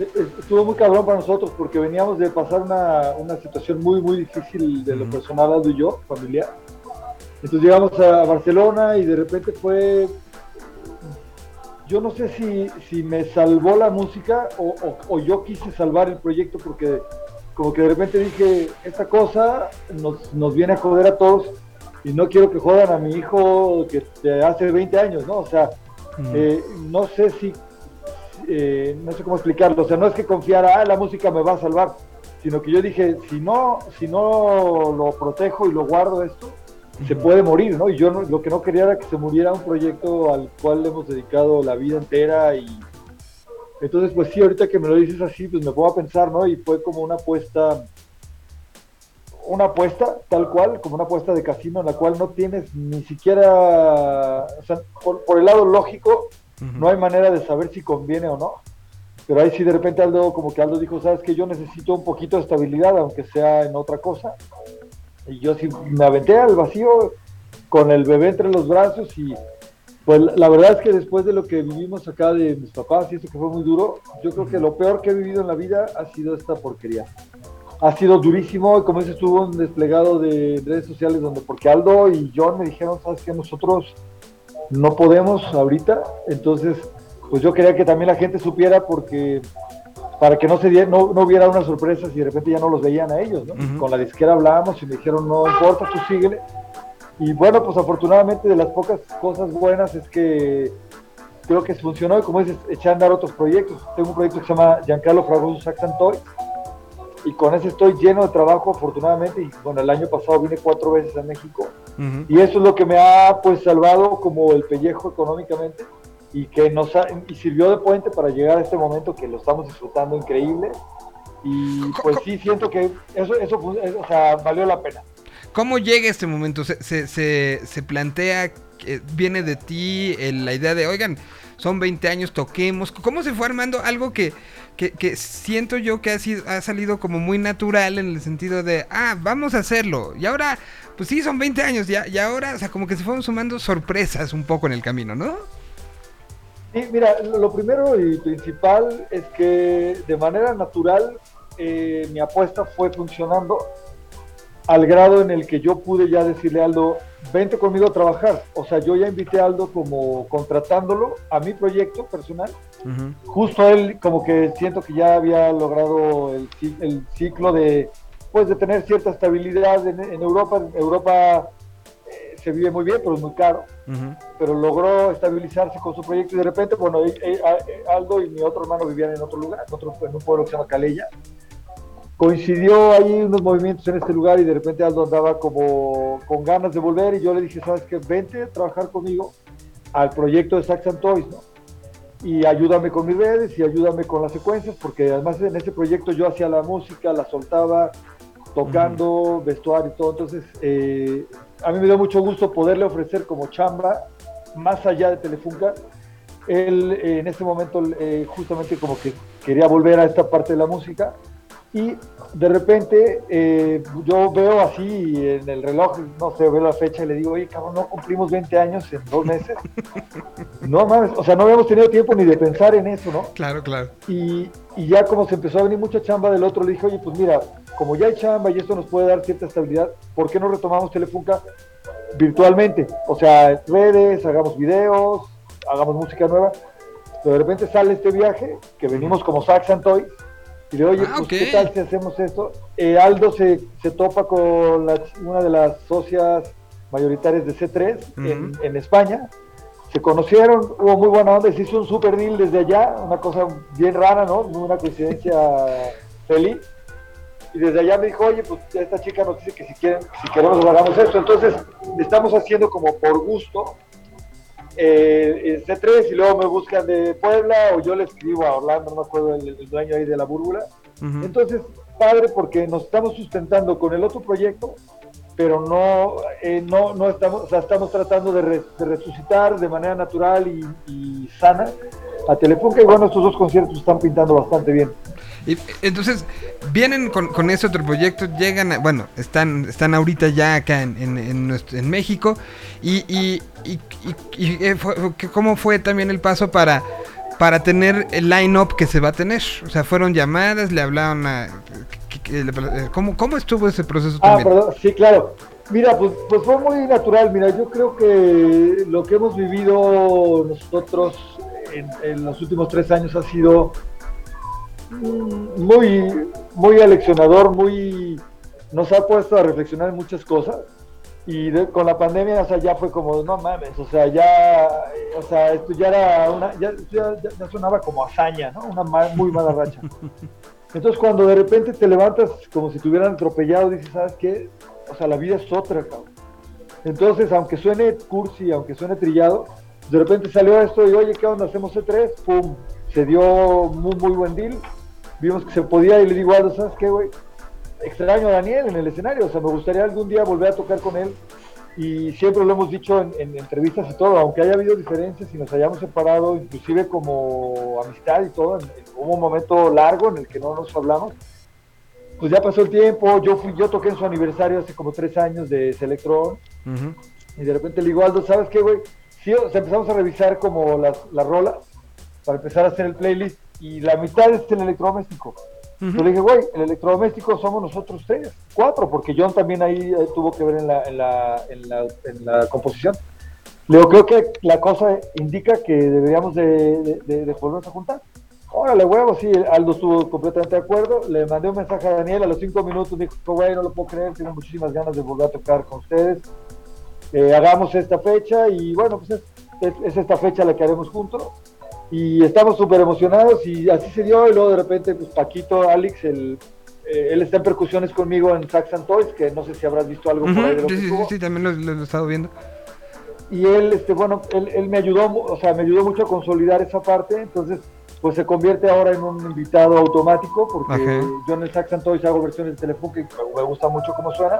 estuvo muy cabrón para nosotros porque veníamos de pasar una, una situación muy, muy difícil de lo personal, Aldo y yo, familiar. Entonces llegamos a Barcelona y de repente fue, yo no sé si, si me salvó la música o, o- o yo quise salvar el proyecto porque como que de repente dije, esta cosa nos, nos viene a joder a todos y no quiero que jodan a mi hijo que hace 20 años, ¿no? O sea, eh, no sé si, eh, no sé cómo explicarlo, o sea, no es que confiara, ah, la música me va a salvar, sino que yo dije, si no, si no lo protejo y lo guardo esto, se puede morir, ¿no? Y yo no- lo que no quería era que se muriera un proyecto al cual le hemos dedicado la vida entera y entonces, pues sí, ahorita que me lo dices así, pues me a pensar, ¿no? Y fue como una apuesta, una apuesta tal cual, como una apuesta de casino en la cual no tienes ni siquiera, o sea, por, por el lado lógico, no hay manera de saber si conviene o no. Pero ahí sí de repente Aldo, como que Aldo dijo, sabes que yo necesito un poquito de estabilidad, aunque sea en otra cosa. Y yo sí me aventé al vacío con el bebé entre los brazos y pues la- verdad es que después de lo que vivimos acá de mis papás y eso que fue muy duro, yo creo que lo peor que he vivido en la vida ha sido esta porquería. Ha sido durísimo y como dices, tuvo un desplegado de redes sociales donde porque Aldo y John me dijeron, sabes que nosotros no podemos ahorita, entonces pues yo quería que también la gente supiera porque para que no se die- no, no hubiera una sorpresa si de repente ya no los veían a ellos, ¿no? Con la disquera hablamos y me dijeron, no importa, tú síguele. Y bueno, pues afortunadamente de las pocas cosas buenas es que creo que funcionó y como dices, eché a andar otros proyectos. Tengo un proyecto que se llama Giancarlo Fragoso Sax and Toys y con ese estoy lleno de trabajo afortunadamente y bueno, el año pasado vine cuatro veces a México y eso es lo que me ha pues salvado como el pellejo económicamente y que nos ha- y sirvió de puente para llegar a este momento que lo estamos disfrutando increíble y pues sí siento que eso eso eso, o sea, valió la pena. ¿Cómo llega este momento? ¿Se, se, se- se plantea, que viene de ti el- la idea de, oigan, son 20 años, toquemos. ¿Cómo se fue armando algo que, que, siento yo que ha, sido, ha salido como muy natural en el sentido de, ah, vamos a hacerlo? Y ahora, pues sí, son 20 años, ya, y ahora, o sea, como que se fueron sumando sorpresas un poco en el camino, ¿no? Sí, mira, lo lo primero y principal es que de manera natural eh, mi apuesta fue funcionando al grado en el que yo pude ya decirle a Aldo, vente conmigo a trabajar. O sea, yo ya invité a Aldo como contratándolo a mi proyecto personal. Justo él como que siento que ya había logrado el, el ciclo de, pues, de tener cierta estabilidad en, en Europa. En Europa eh, se vive muy bien, pero es muy caro pero logró estabilizarse con su proyecto y de repente, bueno, eh, eh, Aldo y mi otro hermano vivían en otro lugar, en, otro, en un pueblo que se llama Calella. Coincidió ahí unos movimientos en este lugar y de repente Aldo andaba como con ganas de volver y yo le dije, ¿sabes qué? Vente a trabajar conmigo al proyecto de Sax and Toys, ¿no? Y ayúdame con mis redes y ayúdame con las secuencias, porque además en ese proyecto yo hacía la música, la soltaba, tocando, vestuario y todo. Entonces, eh, a mí me dio mucho gusto poderle ofrecer como chamba, más allá de Telefunca. Él eh, en ese momento eh, justamente como que quería volver a esta parte de la música y de repente eh, yo veo así en el reloj, no sé, veo la fecha y le digo, oye, cabrón, no cumplimos 20 años en dos meses. no mames, o sea, no habíamos tenido tiempo ni de pensar en eso, ¿no? Claro, claro. Y, y ya como se empezó a venir mucha chamba del otro, le dije, oye, pues mira, como ya hay chamba y esto nos puede dar cierta estabilidad, ¿por qué no retomamos Telefunca virtualmente? O sea, redes, hagamos videos, hagamos música nueva. Pero de repente sale este viaje, que venimos como Sax and Toys, y le oye, Ah, pues. ¿qué tal si hacemos esto? Eh, Aldo se, se topa con la- una de las socias mayoritarias de C3 en, en España. Se conocieron, hubo muy buena onda se hizo un super deal desde allá, una cosa bien rara, ¿no? Una coincidencia feliz. Y desde allá me dijo, oye, pues esta chica nos dice que si quieren, si queremos hagamos esto. Entonces, estamos haciendo como por gusto eh, en C3 y luego me buscan de Puebla o yo le escribo a Orlando, no me acuerdo el, el dueño ahí de la búrbula. Entonces, padre, porque nos estamos sustentando con el otro proyecto, pero no, eh, no, no estamos, o sea, estamos tratando de, re- de resucitar de manera natural y, y sana a Telefunca y bueno, estos dos conciertos están pintando bastante bien. Y, entonces, vienen con, con ese otro proyecto, llegan, a- bueno, están, están ahorita ya acá en, en, en nuestro- en México. Y, y, y, y- eh, fue- ¿cómo fue también el paso para, para tener el line-up que se va a tener? O sea, fueron llamadas, le hablaron a... ¿Cómo, ¿Cómo estuvo ese proceso Ah, también? perdón, sí, claro. Mira, pues, pues fue muy natural. Mira, yo creo que lo que hemos vivido nosotros en, en los últimos tres años ha sido muy, muy aleccionador, muy nos ha puesto a reflexionar en muchas cosas. Y de- con la pandemia, o sea, ya fue como, no mames, o sea, ya, eh, o sea, esto ya era una, ya, ya- ya- sonaba como hazaña, ¿no? Una muy mala racha. Entonces, cuando de repente te levantas como si te hubieran atropellado, dices, ¿sabes qué? O sea, la vida es otra, cabrón. Entonces, aunque suene cursi, aunque suene trillado, de repente salió esto y, oye, ¿qué onda? Hacemos C3, pum, se dio muy, muy buen deal. Vimos que se podía y le digo, Aldo, ¿sabes qué, güey? Extraño a Daniel en el escenario, o sea, me gustaría algún día volver a tocar con él. Y siempre lo hemos dicho en, en entrevistas y todo, aunque haya habido diferencias y nos hayamos separado, inclusive como amistad y todo, en- en- hubo un momento largo en el que no nos hablamos, pues ya pasó el tiempo, yo fui, yo toqué en su aniversario hace como tres años de Selectron, Ujú. y de repente le digo, Aldo, ¿sabes qué, güey? Sí, o sea, empezamos a revisar como las, las rolas para empezar a hacer el playlist y la mitad es el electrodoméstico. Yo le dije, güey, el electrodoméstico somos nosotros tres, cuatro, porque John también ahí eh, tuvo que ver en la, en la, en la, en la composición. Le digo, creo que la cosa indica que deberíamos de, de, de- de volvernos a juntar. Órale, huevo, sí, Aldo estuvo completamente de acuerdo. Le mandé un mensaje a Daniel a los cinco minutos, dijo, güey, no lo puedo creer, tengo muchísimas ganas de volver a tocar con ustedes. Eh, hagamos esta fecha y bueno, pues es, es- es esta fecha la que haremos juntos. Y estamos súper emocionados y así se dio. Y luego de repente, pues Paquito, Alex, el, eh, él está en percusiones conmigo en Sax and Toys, que no sé si habrás visto algo por ahí de lo Ujú, que Sí, sí, sí, sí, también lo, lo- lo he estado viendo. y él, este, bueno, él, él me ayudó, o sea, me ayudó mucho a consolidar esa parte, entonces, pues se convierte ahora en un invitado automático, porque Ajá. yo en el Sax and Toys hago versiones de Telefunken, que me gusta mucho cómo suena,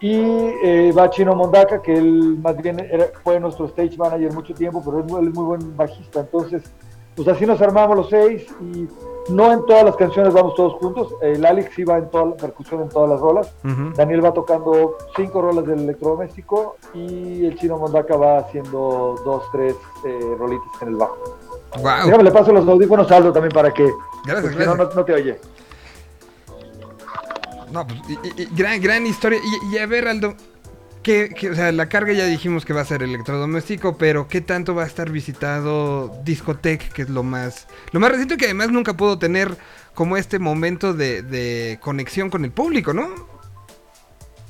Y eh, va Chino Mondaka, que él más bien era- fue nuestro stage manager mucho tiempo, pero él es muy buen bajista. Entonces, pues así nos armamos los seis y no en todas las canciones vamos todos juntos. El Alex va en toda la percusión en todas las rolas. Ujú. Daniel va tocando cinco rolas del electrodoméstico y el Chino Mondaka va haciendo dos, tres eh, rolitas en el bajo. Guau. Déjame le paso los audífonos a Aldo también para que. Gracias, porque si no, gracias. no, no te oye. No, pues, y- gran, gran historia. Y, y a ver, Aldo, ¿qué, qué- o sea, la carga ya dijimos que va a ser electrodoméstico, pero ¿qué tanto va a estar visitado Discotech, que es lo más, lo más reciente que además nunca pudo tener como este momento de, de conexión con el público, ¿no?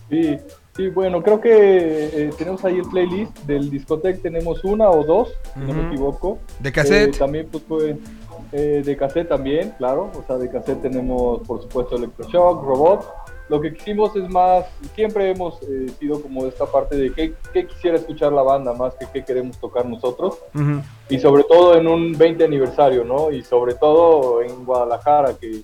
Sí, sí, bueno, creo que eh, tenemos ahí el playlist del discotec, tenemos una o dos, si no me equivoco. De cassette. Eh, también, pues, fue, eh, de cassette también, claro, o sea, de cassette tenemos, por supuesto, Electroshock, Robot. Lo que quisimos es más, siempre hemos eh, sido como esta parte de qué, qué quisiera escuchar la banda más que qué queremos tocar nosotros y sobre todo en un 20 aniversario, ¿no? Y sobre todo en Guadalajara, que,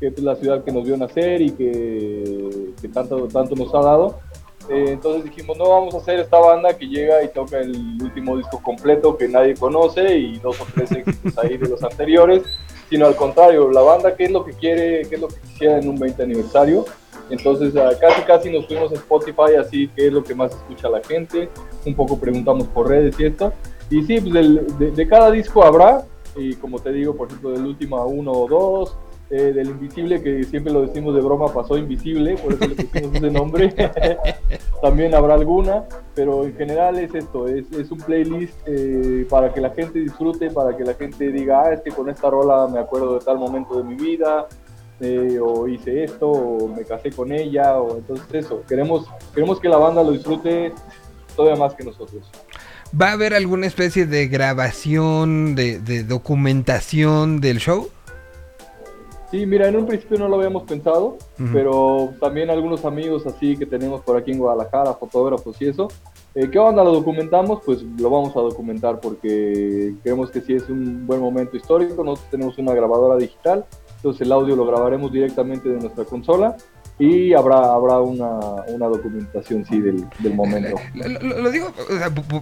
que es la ciudad que nos vio nacer y que, que tanto, tanto nos ha dado. Eh, entonces dijimos, no vamos a hacer esta banda que llega y toca el último disco completo que nadie conoce y dos o tres éxitos ahí de los anteriores, sino al contrario, la banda qué es lo que quiere, qué es lo que quisiera en un 20 aniversario. Entonces ah, casi casi nos fuimos a Spotify, así qué es lo que más escucha la gente, un poco preguntamos por redes y esto. Y sí, pues del- de, de cada disco habrá, y como te digo, por ejemplo, del último uno o dos, eh, del Invisible, que siempre lo decimos de broma, pasó Invisible, por eso le pusimos ese nombre. También habrá alguna, pero en general es esto, es, es un playlist eh, para que la gente disfrute, para que la gente diga, ah, es que con esta rola me acuerdo de tal momento de mi vida, eh, o hice esto, o me casé con ella, o entonces eso, queremos, queremos que la banda lo disfrute todavía más que nosotros. ¿Va a haber alguna especie de grabación, de, de documentación del show? Sí, mira, en un principio no lo habíamos pensado, pero también algunos amigos así que tenemos por aquí en Guadalajara, fotógrafos y eso, eh, ¿qué onda? ¿Lo documentamos? Pues lo vamos a documentar porque creemos que sí es un buen momento histórico. Nosotros tenemos una grabadora digital, entonces el audio lo grabaremos directamente de nuestra consola y habrá, habrá una, una documentación, sí, del, del momento. Lo, lo- lo digo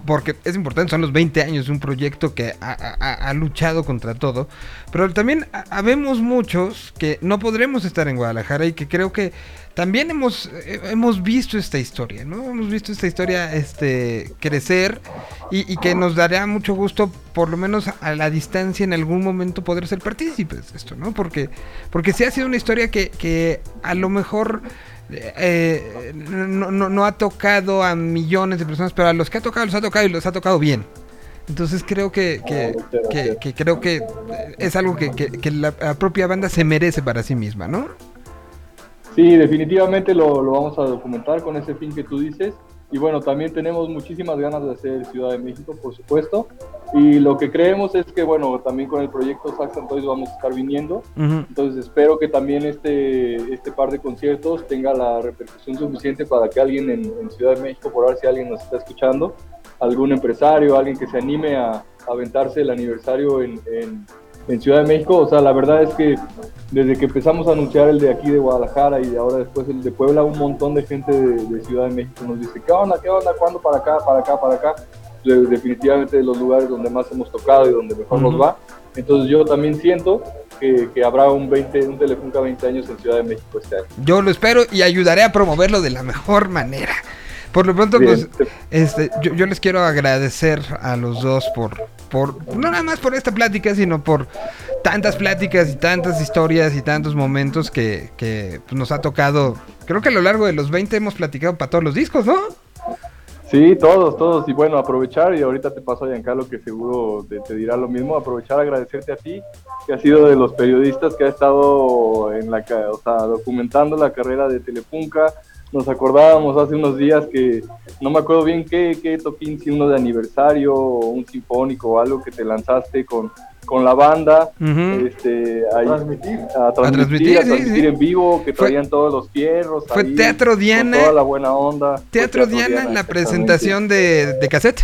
porque es importante, son los 20 años de un proyecto que ha, ha- ha- ha luchado contra todo, pero también ha- habemos muchos que no podremos estar en Guadalajara y que creo que también hemos, eh, hemos visto esta historia, ¿no? Hemos visto esta historia este, crecer y, y que nos dará mucho gusto, por lo menos a la distancia, en algún momento poder ser partícipes de esto, ¿no? Porque, porque sí ha sido una historia que, que a lo mejor eh, no, no- no ha tocado a millones de personas, pero a los que ha tocado los ha tocado y los ha tocado bien. Entonces creo que, que, que- que creo que es algo que, la propia banda se merece para sí misma, ¿no? Sí, definitivamente lo, lo vamos a documentar con ese fin que tú dices. Y bueno, también tenemos muchísimas ganas de hacer Ciudad de México, por supuesto. Y lo que creemos es que, bueno, también con el proyecto Sax Toys vamos a estar viniendo. Ujú. Entonces espero que también este, este par de conciertos tenga la repercusión suficiente para que alguien en, en Ciudad de México, por ver si alguien nos está escuchando, algún empresario, alguien que se anime a, a aventarse el aniversario en, en- en Ciudad de México. O sea, la verdad es que desde que empezamos a anunciar el de aquí de Guadalajara y ahora después el de Puebla, un montón de gente de, de Ciudad de México nos dice, ¿qué onda? ¿Qué onda? ¿Cuándo para acá? ¿Para acá? ¿Para acá? De- definitivamente de los lugares donde más hemos tocado y donde mejor Ujú. nos va. Entonces yo también siento que, que habrá un 20, un Telefunca 20 años en Ciudad de México este año. Yo lo espero y ayudaré a promoverlo de la mejor manera. Por lo pronto, Bien. pues, este, yo, yo les quiero agradecer a los dos por, no nada más por esta plática, sino por tantas pláticas y tantas historias y tantos momentos que, que nos ha tocado. Creo que a lo largo de los 20 hemos platicado para todos los discos, ¿no? Sí, todos, todos. Y bueno, aprovechar, y ahorita te paso a Giancarlo que seguro te, dirá lo mismo, aprovechar, agradecerte a ti, que has sido de los periodistas que ha estado en la, o sea, documentando la carrera de Telefunca. Nos acordábamos hace unos días que, no me acuerdo bien qué, qué toquín, si uno de aniversario o un sinfónico o algo que te lanzaste con, con la banda, este, ahí- Transmitir. a transmitir, a transmitir, sí, transmitir sí. en vivo, que Fue- traían todos los fierros. fue ahí, Teatro con Diana. Toda la buena onda. Teatro Diana, la exactamente. presentación de, de cassette.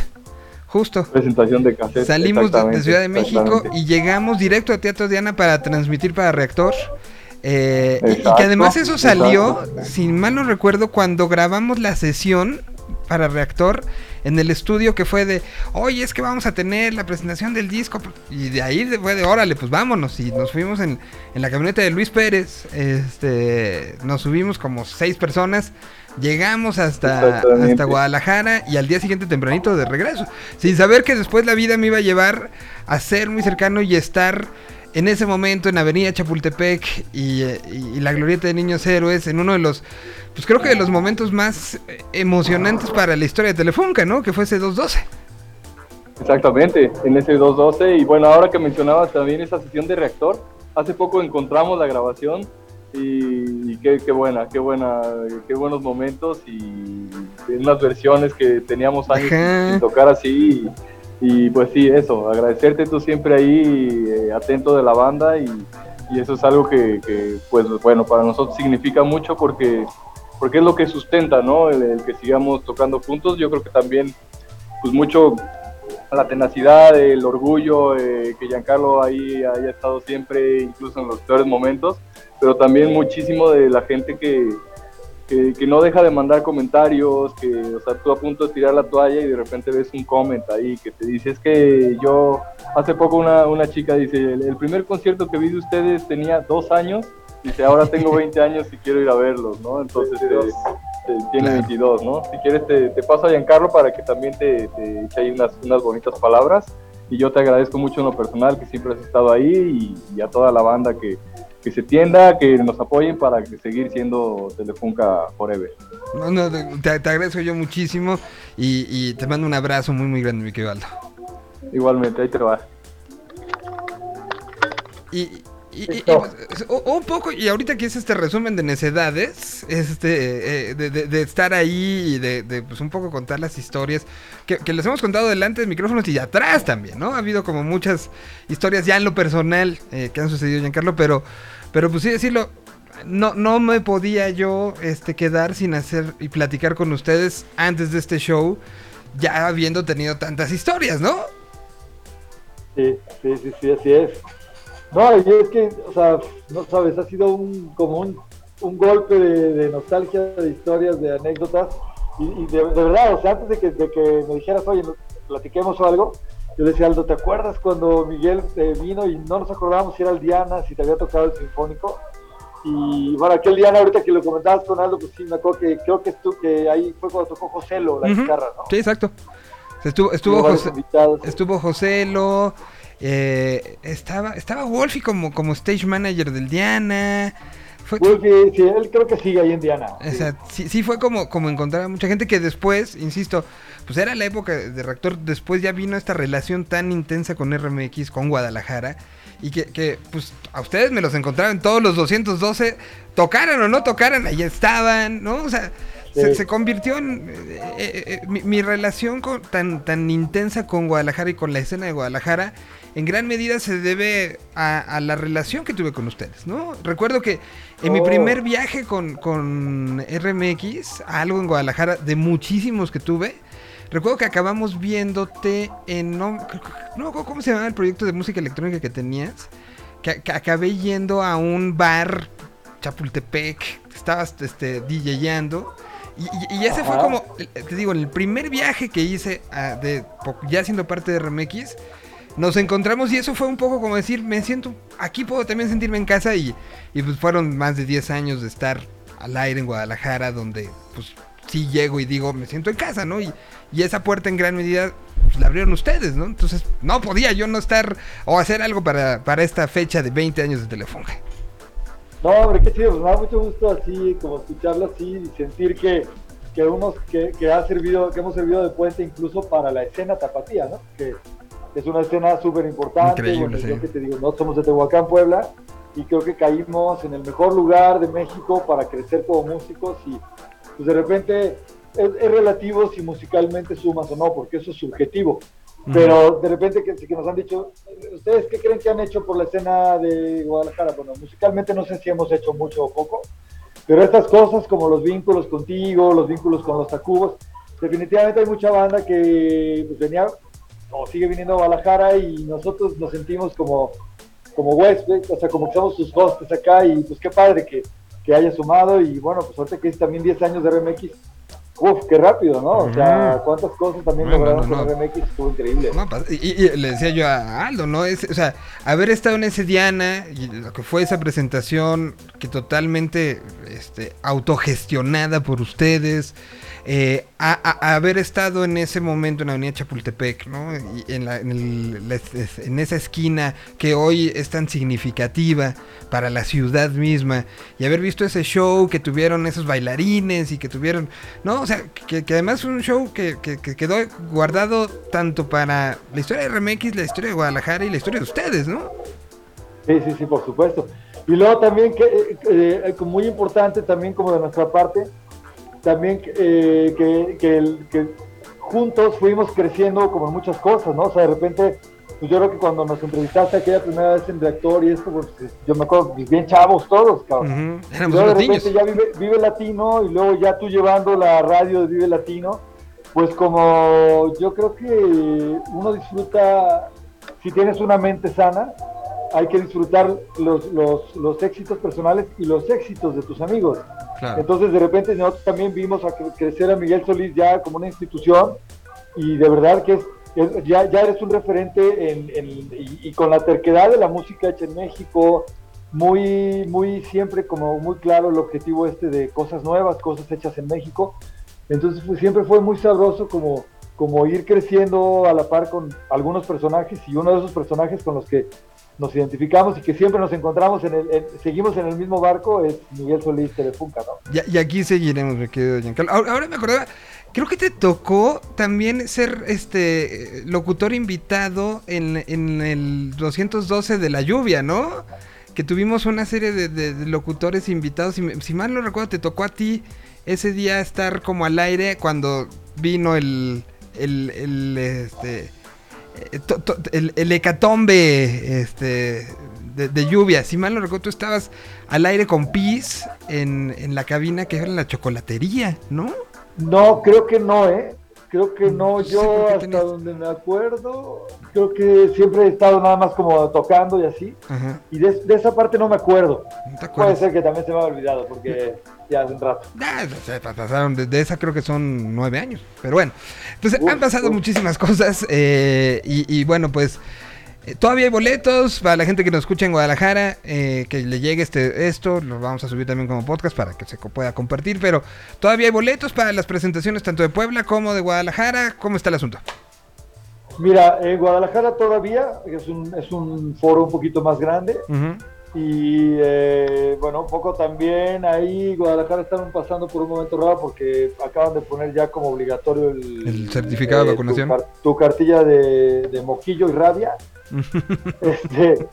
Justo. Presentación de cassette. Salimos de, Ciudad de México y llegamos directo a Teatro Diana para transmitir para Reactor. Eh, y- que además eso salió, exacto. si mal no recuerdo, cuando grabamos la sesión para Reactor en el estudio que fue de, oye, es que vamos a tener la presentación del disco. Y de ahí fue de, órale, pues vámonos. Y nos fuimos en, en la camioneta de Luis Pérez. Este, nos subimos como seis personas. Llegamos hasta, hasta Guadalajara y al día siguiente tempranito de regreso. Sin saber que después la vida me iba a llevar a ser muy cercano y estar en ese momento en Avenida Chapultepec y, eh, y- y la Glorieta de Niños Héroes en uno de los, pues creo que de los momentos más eh, emocionantes para la historia de Telefunca, ¿no? Que fue ese 212. Exactamente, en ese 212. Y bueno, ahora que mencionabas también esa sesión de reactor, hace poco encontramos la grabación y, y qué, qué buena, qué buena, qué buenos momentos y unas versiones que teníamos años sin tocar así. Y, y, pues sí, eso, agradecerte tú siempre ahí, eh, atento de la banda y, y eso es algo que, que, pues bueno, para nosotros significa mucho porque, porque es lo que sustenta, ¿no? El, el que sigamos tocando juntos. Yo creo que también, pues mucho la tenacidad, el orgullo, eh, que Giancarlo ahí haya estado siempre, incluso en los peores momentos, pero también muchísimo de la gente que, que, que no deja de mandar comentarios, que, o sea, tú a punto de tirar la toalla y de repente ves un comment ahí que te dice, es que yo, hace poco una, una chica dice, el, el primer concierto que vi de ustedes tenía dos años, dice, ahora tengo 20 años y quiero ir a verlos, ¿no? Entonces, eh, tiene 22, ¿no? Si quieres te, te paso a Giancarlo para que también te, te eche ahí unas, unas bonitas palabras. Y yo te agradezco mucho en lo personal que siempre has estado ahí y, y a toda la banda que, que se tienda, que nos apoyen para seguir siendo Telefunca Forever. No, no, te, te agradezco yo muchísimo y, y te mando un abrazo muy, muy grande, mi querido. Igualmente, ahí te va. Y, y- y- y, pues, un poco, y ahorita que es este resumen de necedades, este, eh, de, de- de estar ahí y de, de, pues un poco contar las historias que, que les hemos contado delante de micrófonos y atrás también, ¿no? Ha habido como muchas historias ya en lo personal eh, que han sucedido, Giancarlo, pero, pero pues sí decirlo, no, no me podía yo este, quedar sin hacer y platicar con ustedes antes de este show, ya habiendo tenido tantas historias, ¿no? Sí, sí, sí, sí, así es. No, y es que, o sea, no sabes, ha sido un, como un, un golpe de, de nostalgia, de historias, de anécdotas. Y, y de, de verdad, o sea, antes de que, de que me dijeras, oye, nos platiquemos o algo, yo le decía, Aldo, ¿te acuerdas cuando Miguel eh, vino y no nos acordábamos si era el Diana, si te había tocado el Sinfónico? Y bueno, aquel Diana, ahorita que lo comentabas con Aldo, pues sí, me acuerdo que creo que, tú, que ahí fue cuando tocó Joselo, la guitarra, ¿no? Sí, exacto. Estuvo, estuvo, José, estuvo Joselo, eh, estaba, estaba Wolfie como, como stage manager del Diana. Fue, Wolfie, sí, él creo que sigue ahí en Diana. o sea, sí, sí fue como, como encontrar a mucha gente que después, insisto, pues era la época de Reactor, después ya vino esta relación tan intensa con RMX, con Guadalajara, y que, que, pues a ustedes me los encontraron todos los 212, tocaran o no tocaran, ahí estaban, ¿no? O sea, se, Sí. se convirtió en... eh, eh, eh, mi, mi relación con, tan, tan intensa con Guadalajara y con la escena de Guadalajara, en gran medida se debe a, a la relación que tuve con ustedes, ¿no? Recuerdo que en mi Oh. primer viaje con, con RMX, a algo en Guadalajara, de muchísimos que tuve, recuerdo que acabamos viéndote en... No, cómo se llamaba el proyecto de música electrónica que tenías, que, que acabé yendo a un bar Chapultepec, estabas este, DJando. Y, y- y ese fue como, te digo, el primer viaje que hice, ah, de, ya siendo parte de RMX, nos encontramos y eso fue un poco como decir, me siento, aquí puedo también sentirme en casa y, y pues fueron más de 10 años de estar al aire en Guadalajara, donde pues sí llego y digo, me siento en casa, ¿no? Y, y esa puerta en gran medida pues, la abrieron ustedes, ¿no? Entonces no podía yo no estar o hacer algo para, para esta fecha de 20 años de Telefunga. No, hombre, qué chido, pues me da mucho gusto así, como escucharlo así y sentir que, que unos que, que ha servido, que hemos servido de puente incluso para la escena tapatía, ¿no? Es una escena súper importante, bueno, sí. yo que te digo, no somos de Tehuacán, Puebla, y creo que caímos en el mejor lugar de México para crecer como músicos y pues de repente es, es relativo si musicalmente sumas o no, porque eso es subjetivo. Pero de repente que, que nos han dicho, ¿ustedes qué creen que han hecho por la escena de Guadalajara? Bueno, musicalmente no sé si hemos hecho mucho o poco, pero estas cosas como los vínculos contigo, los vínculos con los Tacubos, definitivamente hay mucha banda que pues, venía o sigue viniendo a Guadalajara y nosotros nos sentimos como, como ¿ves? o sea, como que somos sus hostes acá y pues qué padre que, que haya sumado y bueno, pues ahorita que es también 10 años de RMX, Uf, qué rápido, ¿no? O sea, cuántas cosas también No, lograron no, no, con. RMX, estuvo increíble. Y le decía yo a Aldo, ¿no? Es, o sea, haber estado en ese Diana, y lo que fue esa presentación que totalmente este, autogestionada por ustedes, eh, a, a- haber estado en ese momento en la Avenida Chapultepec, ¿no? Y en, la- esa esquina que hoy es tan significativa para la ciudad misma, y haber visto ese show que tuvieron esos bailarines y que tuvieron, ¿no? O sea, que, además fue un show que, que- que quedó guardado tanto para la historia de RMX, la historia de Guadalajara y la historia de ustedes, ¿no? Sí, sí, sí, por supuesto. Y luego también, que eh, eh, muy importante también como de nuestra parte, también eh, que, que, que juntos fuimos creciendo como en muchas cosas, ¿no? O sea, de repente, pues yo creo que cuando nos entrevistaste aquella primera vez en reactor y esto, pues yo me acuerdo, bien chavos todos, cabrón. Éramos luego de repente ya vive, Vive Latino y luego ya tú llevando la radio de Vive Latino, pues como yo creo que uno disfruta, si tienes una mente sana, hay que disfrutar los, los, los éxitos personales y los éxitos de tus amigos. Entonces de repente nosotros también vimos a cre- crecer a Miguel Solís ya como una institución y de verdad que es, ya, ya eres un referente en, y con la terquedad de la música hecha en México, muy, muy siempre como muy claro el objetivo este de cosas nuevas, cosas hechas en México. Entonces pues, siempre fue muy sabroso como, como ir creciendo a la par con algunos personajes y uno de esos personajes con los que nos identificamos y que siempre nos encontramos en el, en- seguimos en el mismo barco es Miguel Solís Telefunca, ¿no? Ya- y aquí seguiremos, mi querido Giancarlo. Ahora, ahora me acordaba, creo que te tocó también ser este locutor invitado en, en el 212 de la lluvia, ¿no? Que tuvimos una serie de, de- locutores invitados. Y me- si mal no recuerdo, te tocó a ti ese día estar como al aire cuando vino el. el, el, este, to- to- el, el hecatombe este, de, de lluvia. Si mal no recuerdo, tú estabas al aire con Pis en, en la cabina que era en la chocolatería, ¿no? No, creo que no, ¿eh? Creo que no, Sí, yo hasta tenías- donde me acuerdo, creo que siempre he estado nada más como tocando y así. Ajá. Y de, de esa parte no me acuerdo. ¿No te Puede ser que también se me ha olvidado porque ya hace un rato. Ah, pasaron, de, de esa creo que son nueve años. Pero bueno, entonces han pasado muchísimas cosas. eh, y, y bueno, pues eh, todavía hay boletos para la gente que nos escucha en Guadalajara. eh, que le llegue este esto, lo vamos a subir también como podcast para que se pueda compartir. Pero todavía hay boletos para las presentaciones tanto de Puebla como de Guadalajara. ¿Cómo está el asunto? Mira, en Guadalajara todavía es un, es un foro un poquito más grande. Ujú. Y eh, bueno, un poco también ahí Guadalajara están pasando por un momento raro porque acaban de poner ya como obligatorio el, El certificado de tu vacunación. Tu, cartilla de, de moquillo y rabia. Este,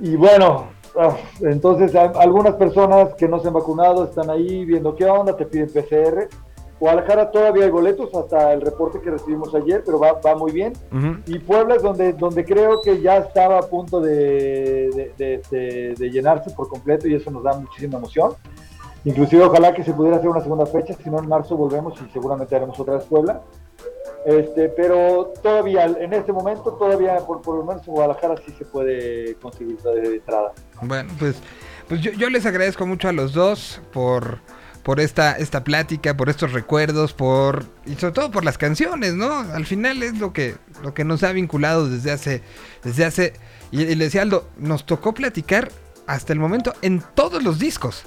y bueno, ah, entonces algunas personas que no se han vacunado están ahí viendo qué onda, te piden PCR. Guadalajara todavía hay boletos hasta el reporte que recibimos ayer, pero va, va muy bien. Ujú. Y Puebla es donde, donde creo que ya estaba a punto de, de- de- de- de llenarse por completo y eso nos da muchísima emoción. Inclusive ojalá que se pudiera hacer una segunda fecha, si no en marzo volvemos y seguramente haremos otra vez Puebla. Este, pero todavía, en este momento, todavía por, por lo menos en Guadalajara sí se puede conseguir de entrada. Bueno, pues, pues yo, yo les agradezco mucho a los dos por, por esta, esta plática, por estos recuerdos, por y sobre todo por las canciones, ¿no? Al final es lo que, lo que nos ha vinculado desde hace, desde hace, y, y le decía Aldo, nos tocó platicar hasta el momento en todos los discos.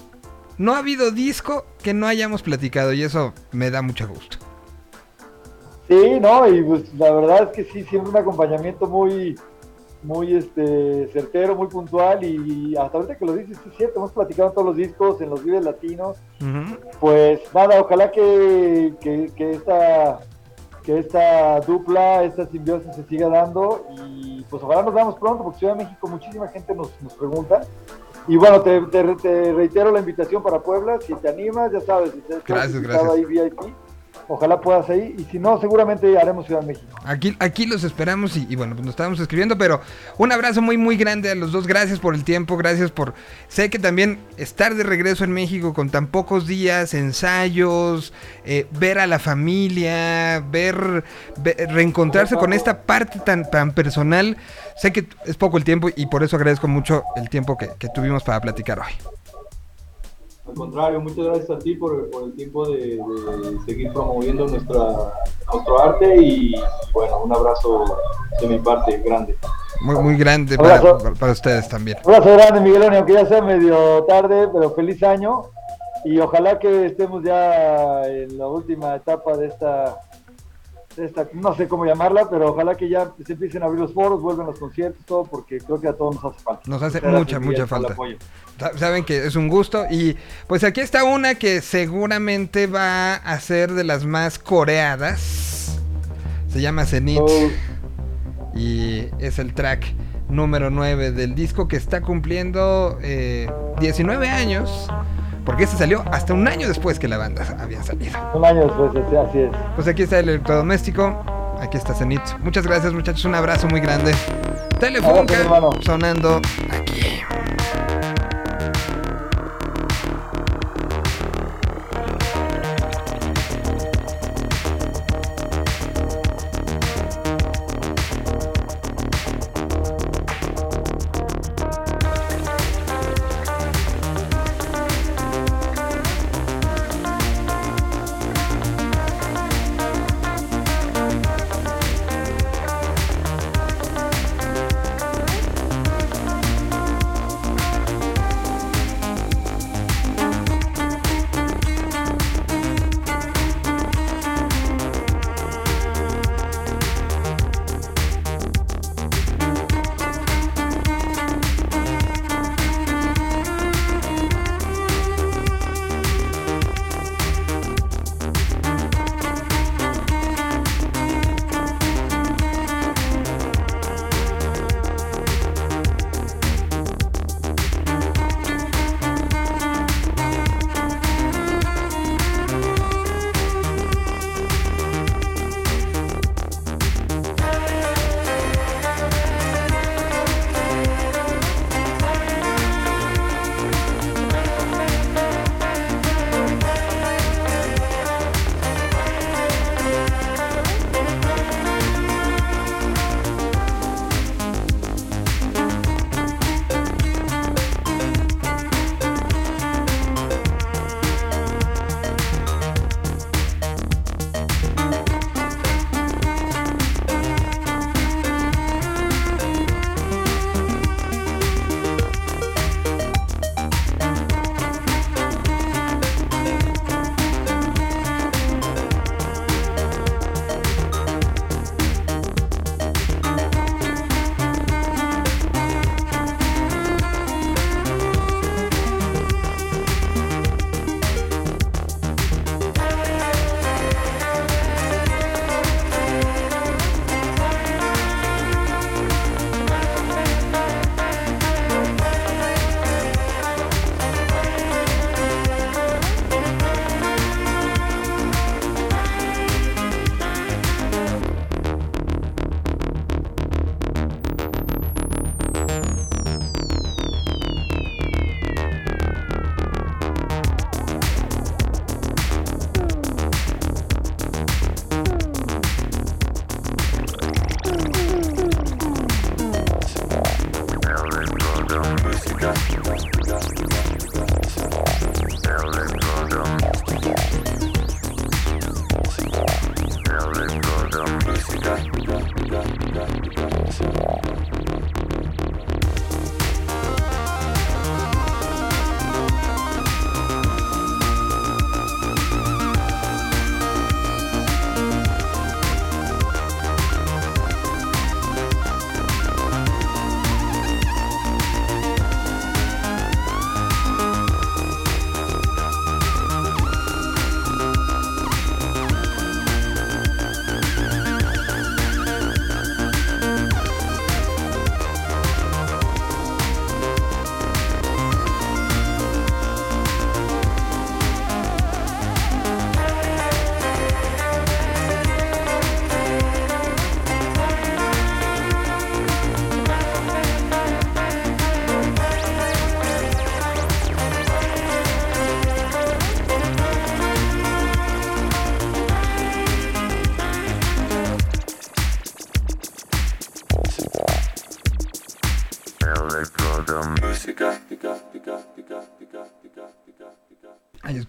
No ha habido disco que no hayamos platicado y eso me da mucho gusto. Sí, no, y pues la verdad es que sí, siempre un acompañamiento muy, muy este, certero, muy puntual y hasta ahorita que lo dices, sí es cierto, hemos platicado en todos los discos, en los Vives Latinos, pues nada, ojalá que, que, que esta que esta dupla, esta simbiosis se siga dando y pues ojalá nos veamos pronto porque Ciudad de México muchísima gente nos, nos pregunta. Y bueno, te, te- te reitero la invitación para Puebla, si te animas, ya sabes, si te Gracias, invitado gracias. ahí VIP, ojalá puedas ahí. Y si no, seguramente haremos Ciudad de México. Aquí, aquí los esperamos y, y bueno, pues nos estábamos escribiendo, pero un abrazo muy, muy grande a los dos. Gracias por el tiempo, gracias por... Sé que también estar de regreso en México con tan pocos días, ensayos, eh, ver a la familia, ver, ve- reencontrarse con esta parte tan, tan personal. Sé que es poco el tiempo y por eso agradezco mucho el tiempo que, que tuvimos para platicar hoy. Al contrario, muchas gracias a ti por, por el tiempo de, de seguir promoviendo nuestra, nuestro arte y bueno, un abrazo de mi parte grande. Muy, muy grande para, ustedes también. Un abrazo grande, Miguelón, y aunque ya sea medio tarde, pero feliz año. Y ojalá que estemos ya en la última etapa de esta, esta, no sé cómo llamarla, pero ojalá que ya se empiecen a abrir los foros, vuelvan los conciertos, todo, porque creo que a todos nos hace falta. Nos hace Muchas mucha, mucha falta. Saben que es un gusto y pues aquí está una que seguramente va a ser de las más coreadas. Se llama Zenith y es el track número 9 del disco que está cumpliendo eh, 19 años. Porque este salió hasta un año después que la banda había salido. Un año después, así- es. Pues aquí está el electrodoméstico. Aquí está Zenith. Muchas gracias muchachos. Un abrazo muy grande. Telefunca sonando aquí.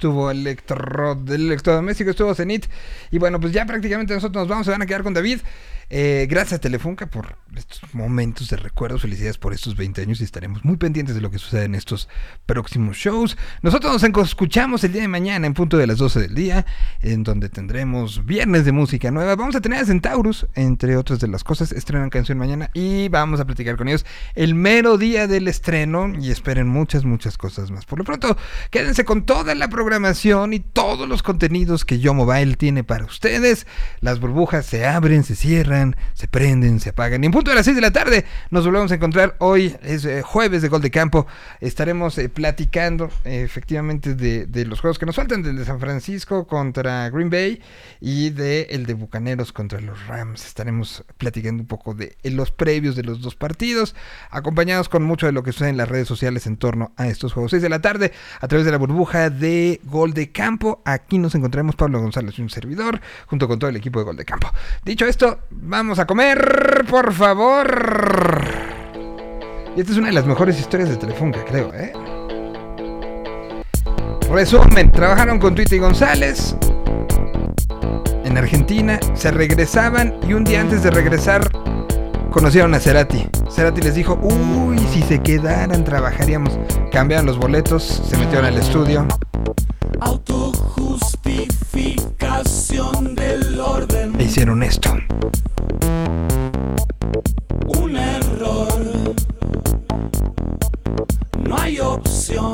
Estuvo Electro, electrodoméstico, estuvo Zenit. Y bueno, pues ya prácticamente nosotros nos vamos, se van a quedar con David. Eh, gracias Telefunca por estos momentos de recuerdo. Felicidades por estos 20 años y estaremos muy pendientes de lo que sucede en estos próximos shows. Nosotros nos escuchamos el día de mañana en punto de las 12 del día, en donde tendremos viernes de música nueva. Vamos a tener a Centaurus, entre otras de las cosas. Estrenan canción mañana y vamos a platicar con ellos el mero día del estreno y esperen muchas, muchas cosas más. Por lo pronto, quédense con toda la programación y todos los contenidos que Yo Mobile tiene para ustedes. Las burbujas se abren, se cierran, se prenden, se apagan. Y en punto de las 6 de la tarde nos volvemos a encontrar. Hoy es eh, jueves de Gol de Campo. Estaremos eh, platicando efectivamente de, de los juegos que nos faltan, del de San Francisco contra Green Bay y de el de Bucaneros contra los Rams. Estaremos platicando un poco de los previos de los dos partidos, acompañados con mucho de lo que sucede en las redes sociales en torno a estos juegos. 6 de la tarde, a través de la burbuja de Gol de Campo. Aquí nos encontraremos Pablo González y un servidor, junto con todo el equipo de Gol de Campo. Dicho esto, vamos a comer, por favor. Y esta es una de las mejores historias de Telefunca, creo, ¿eh? Resumen, trabajaron con Twita y González en Argentina, se regresaban y un día antes de regresar conocieron a Cerati. Cerati les dijo, uy, si se quedaran trabajaríamos. Cambiaron los boletos, se metieron al estudio. Autojustificación del orden. E hicieron esto. Un error. No hay opción.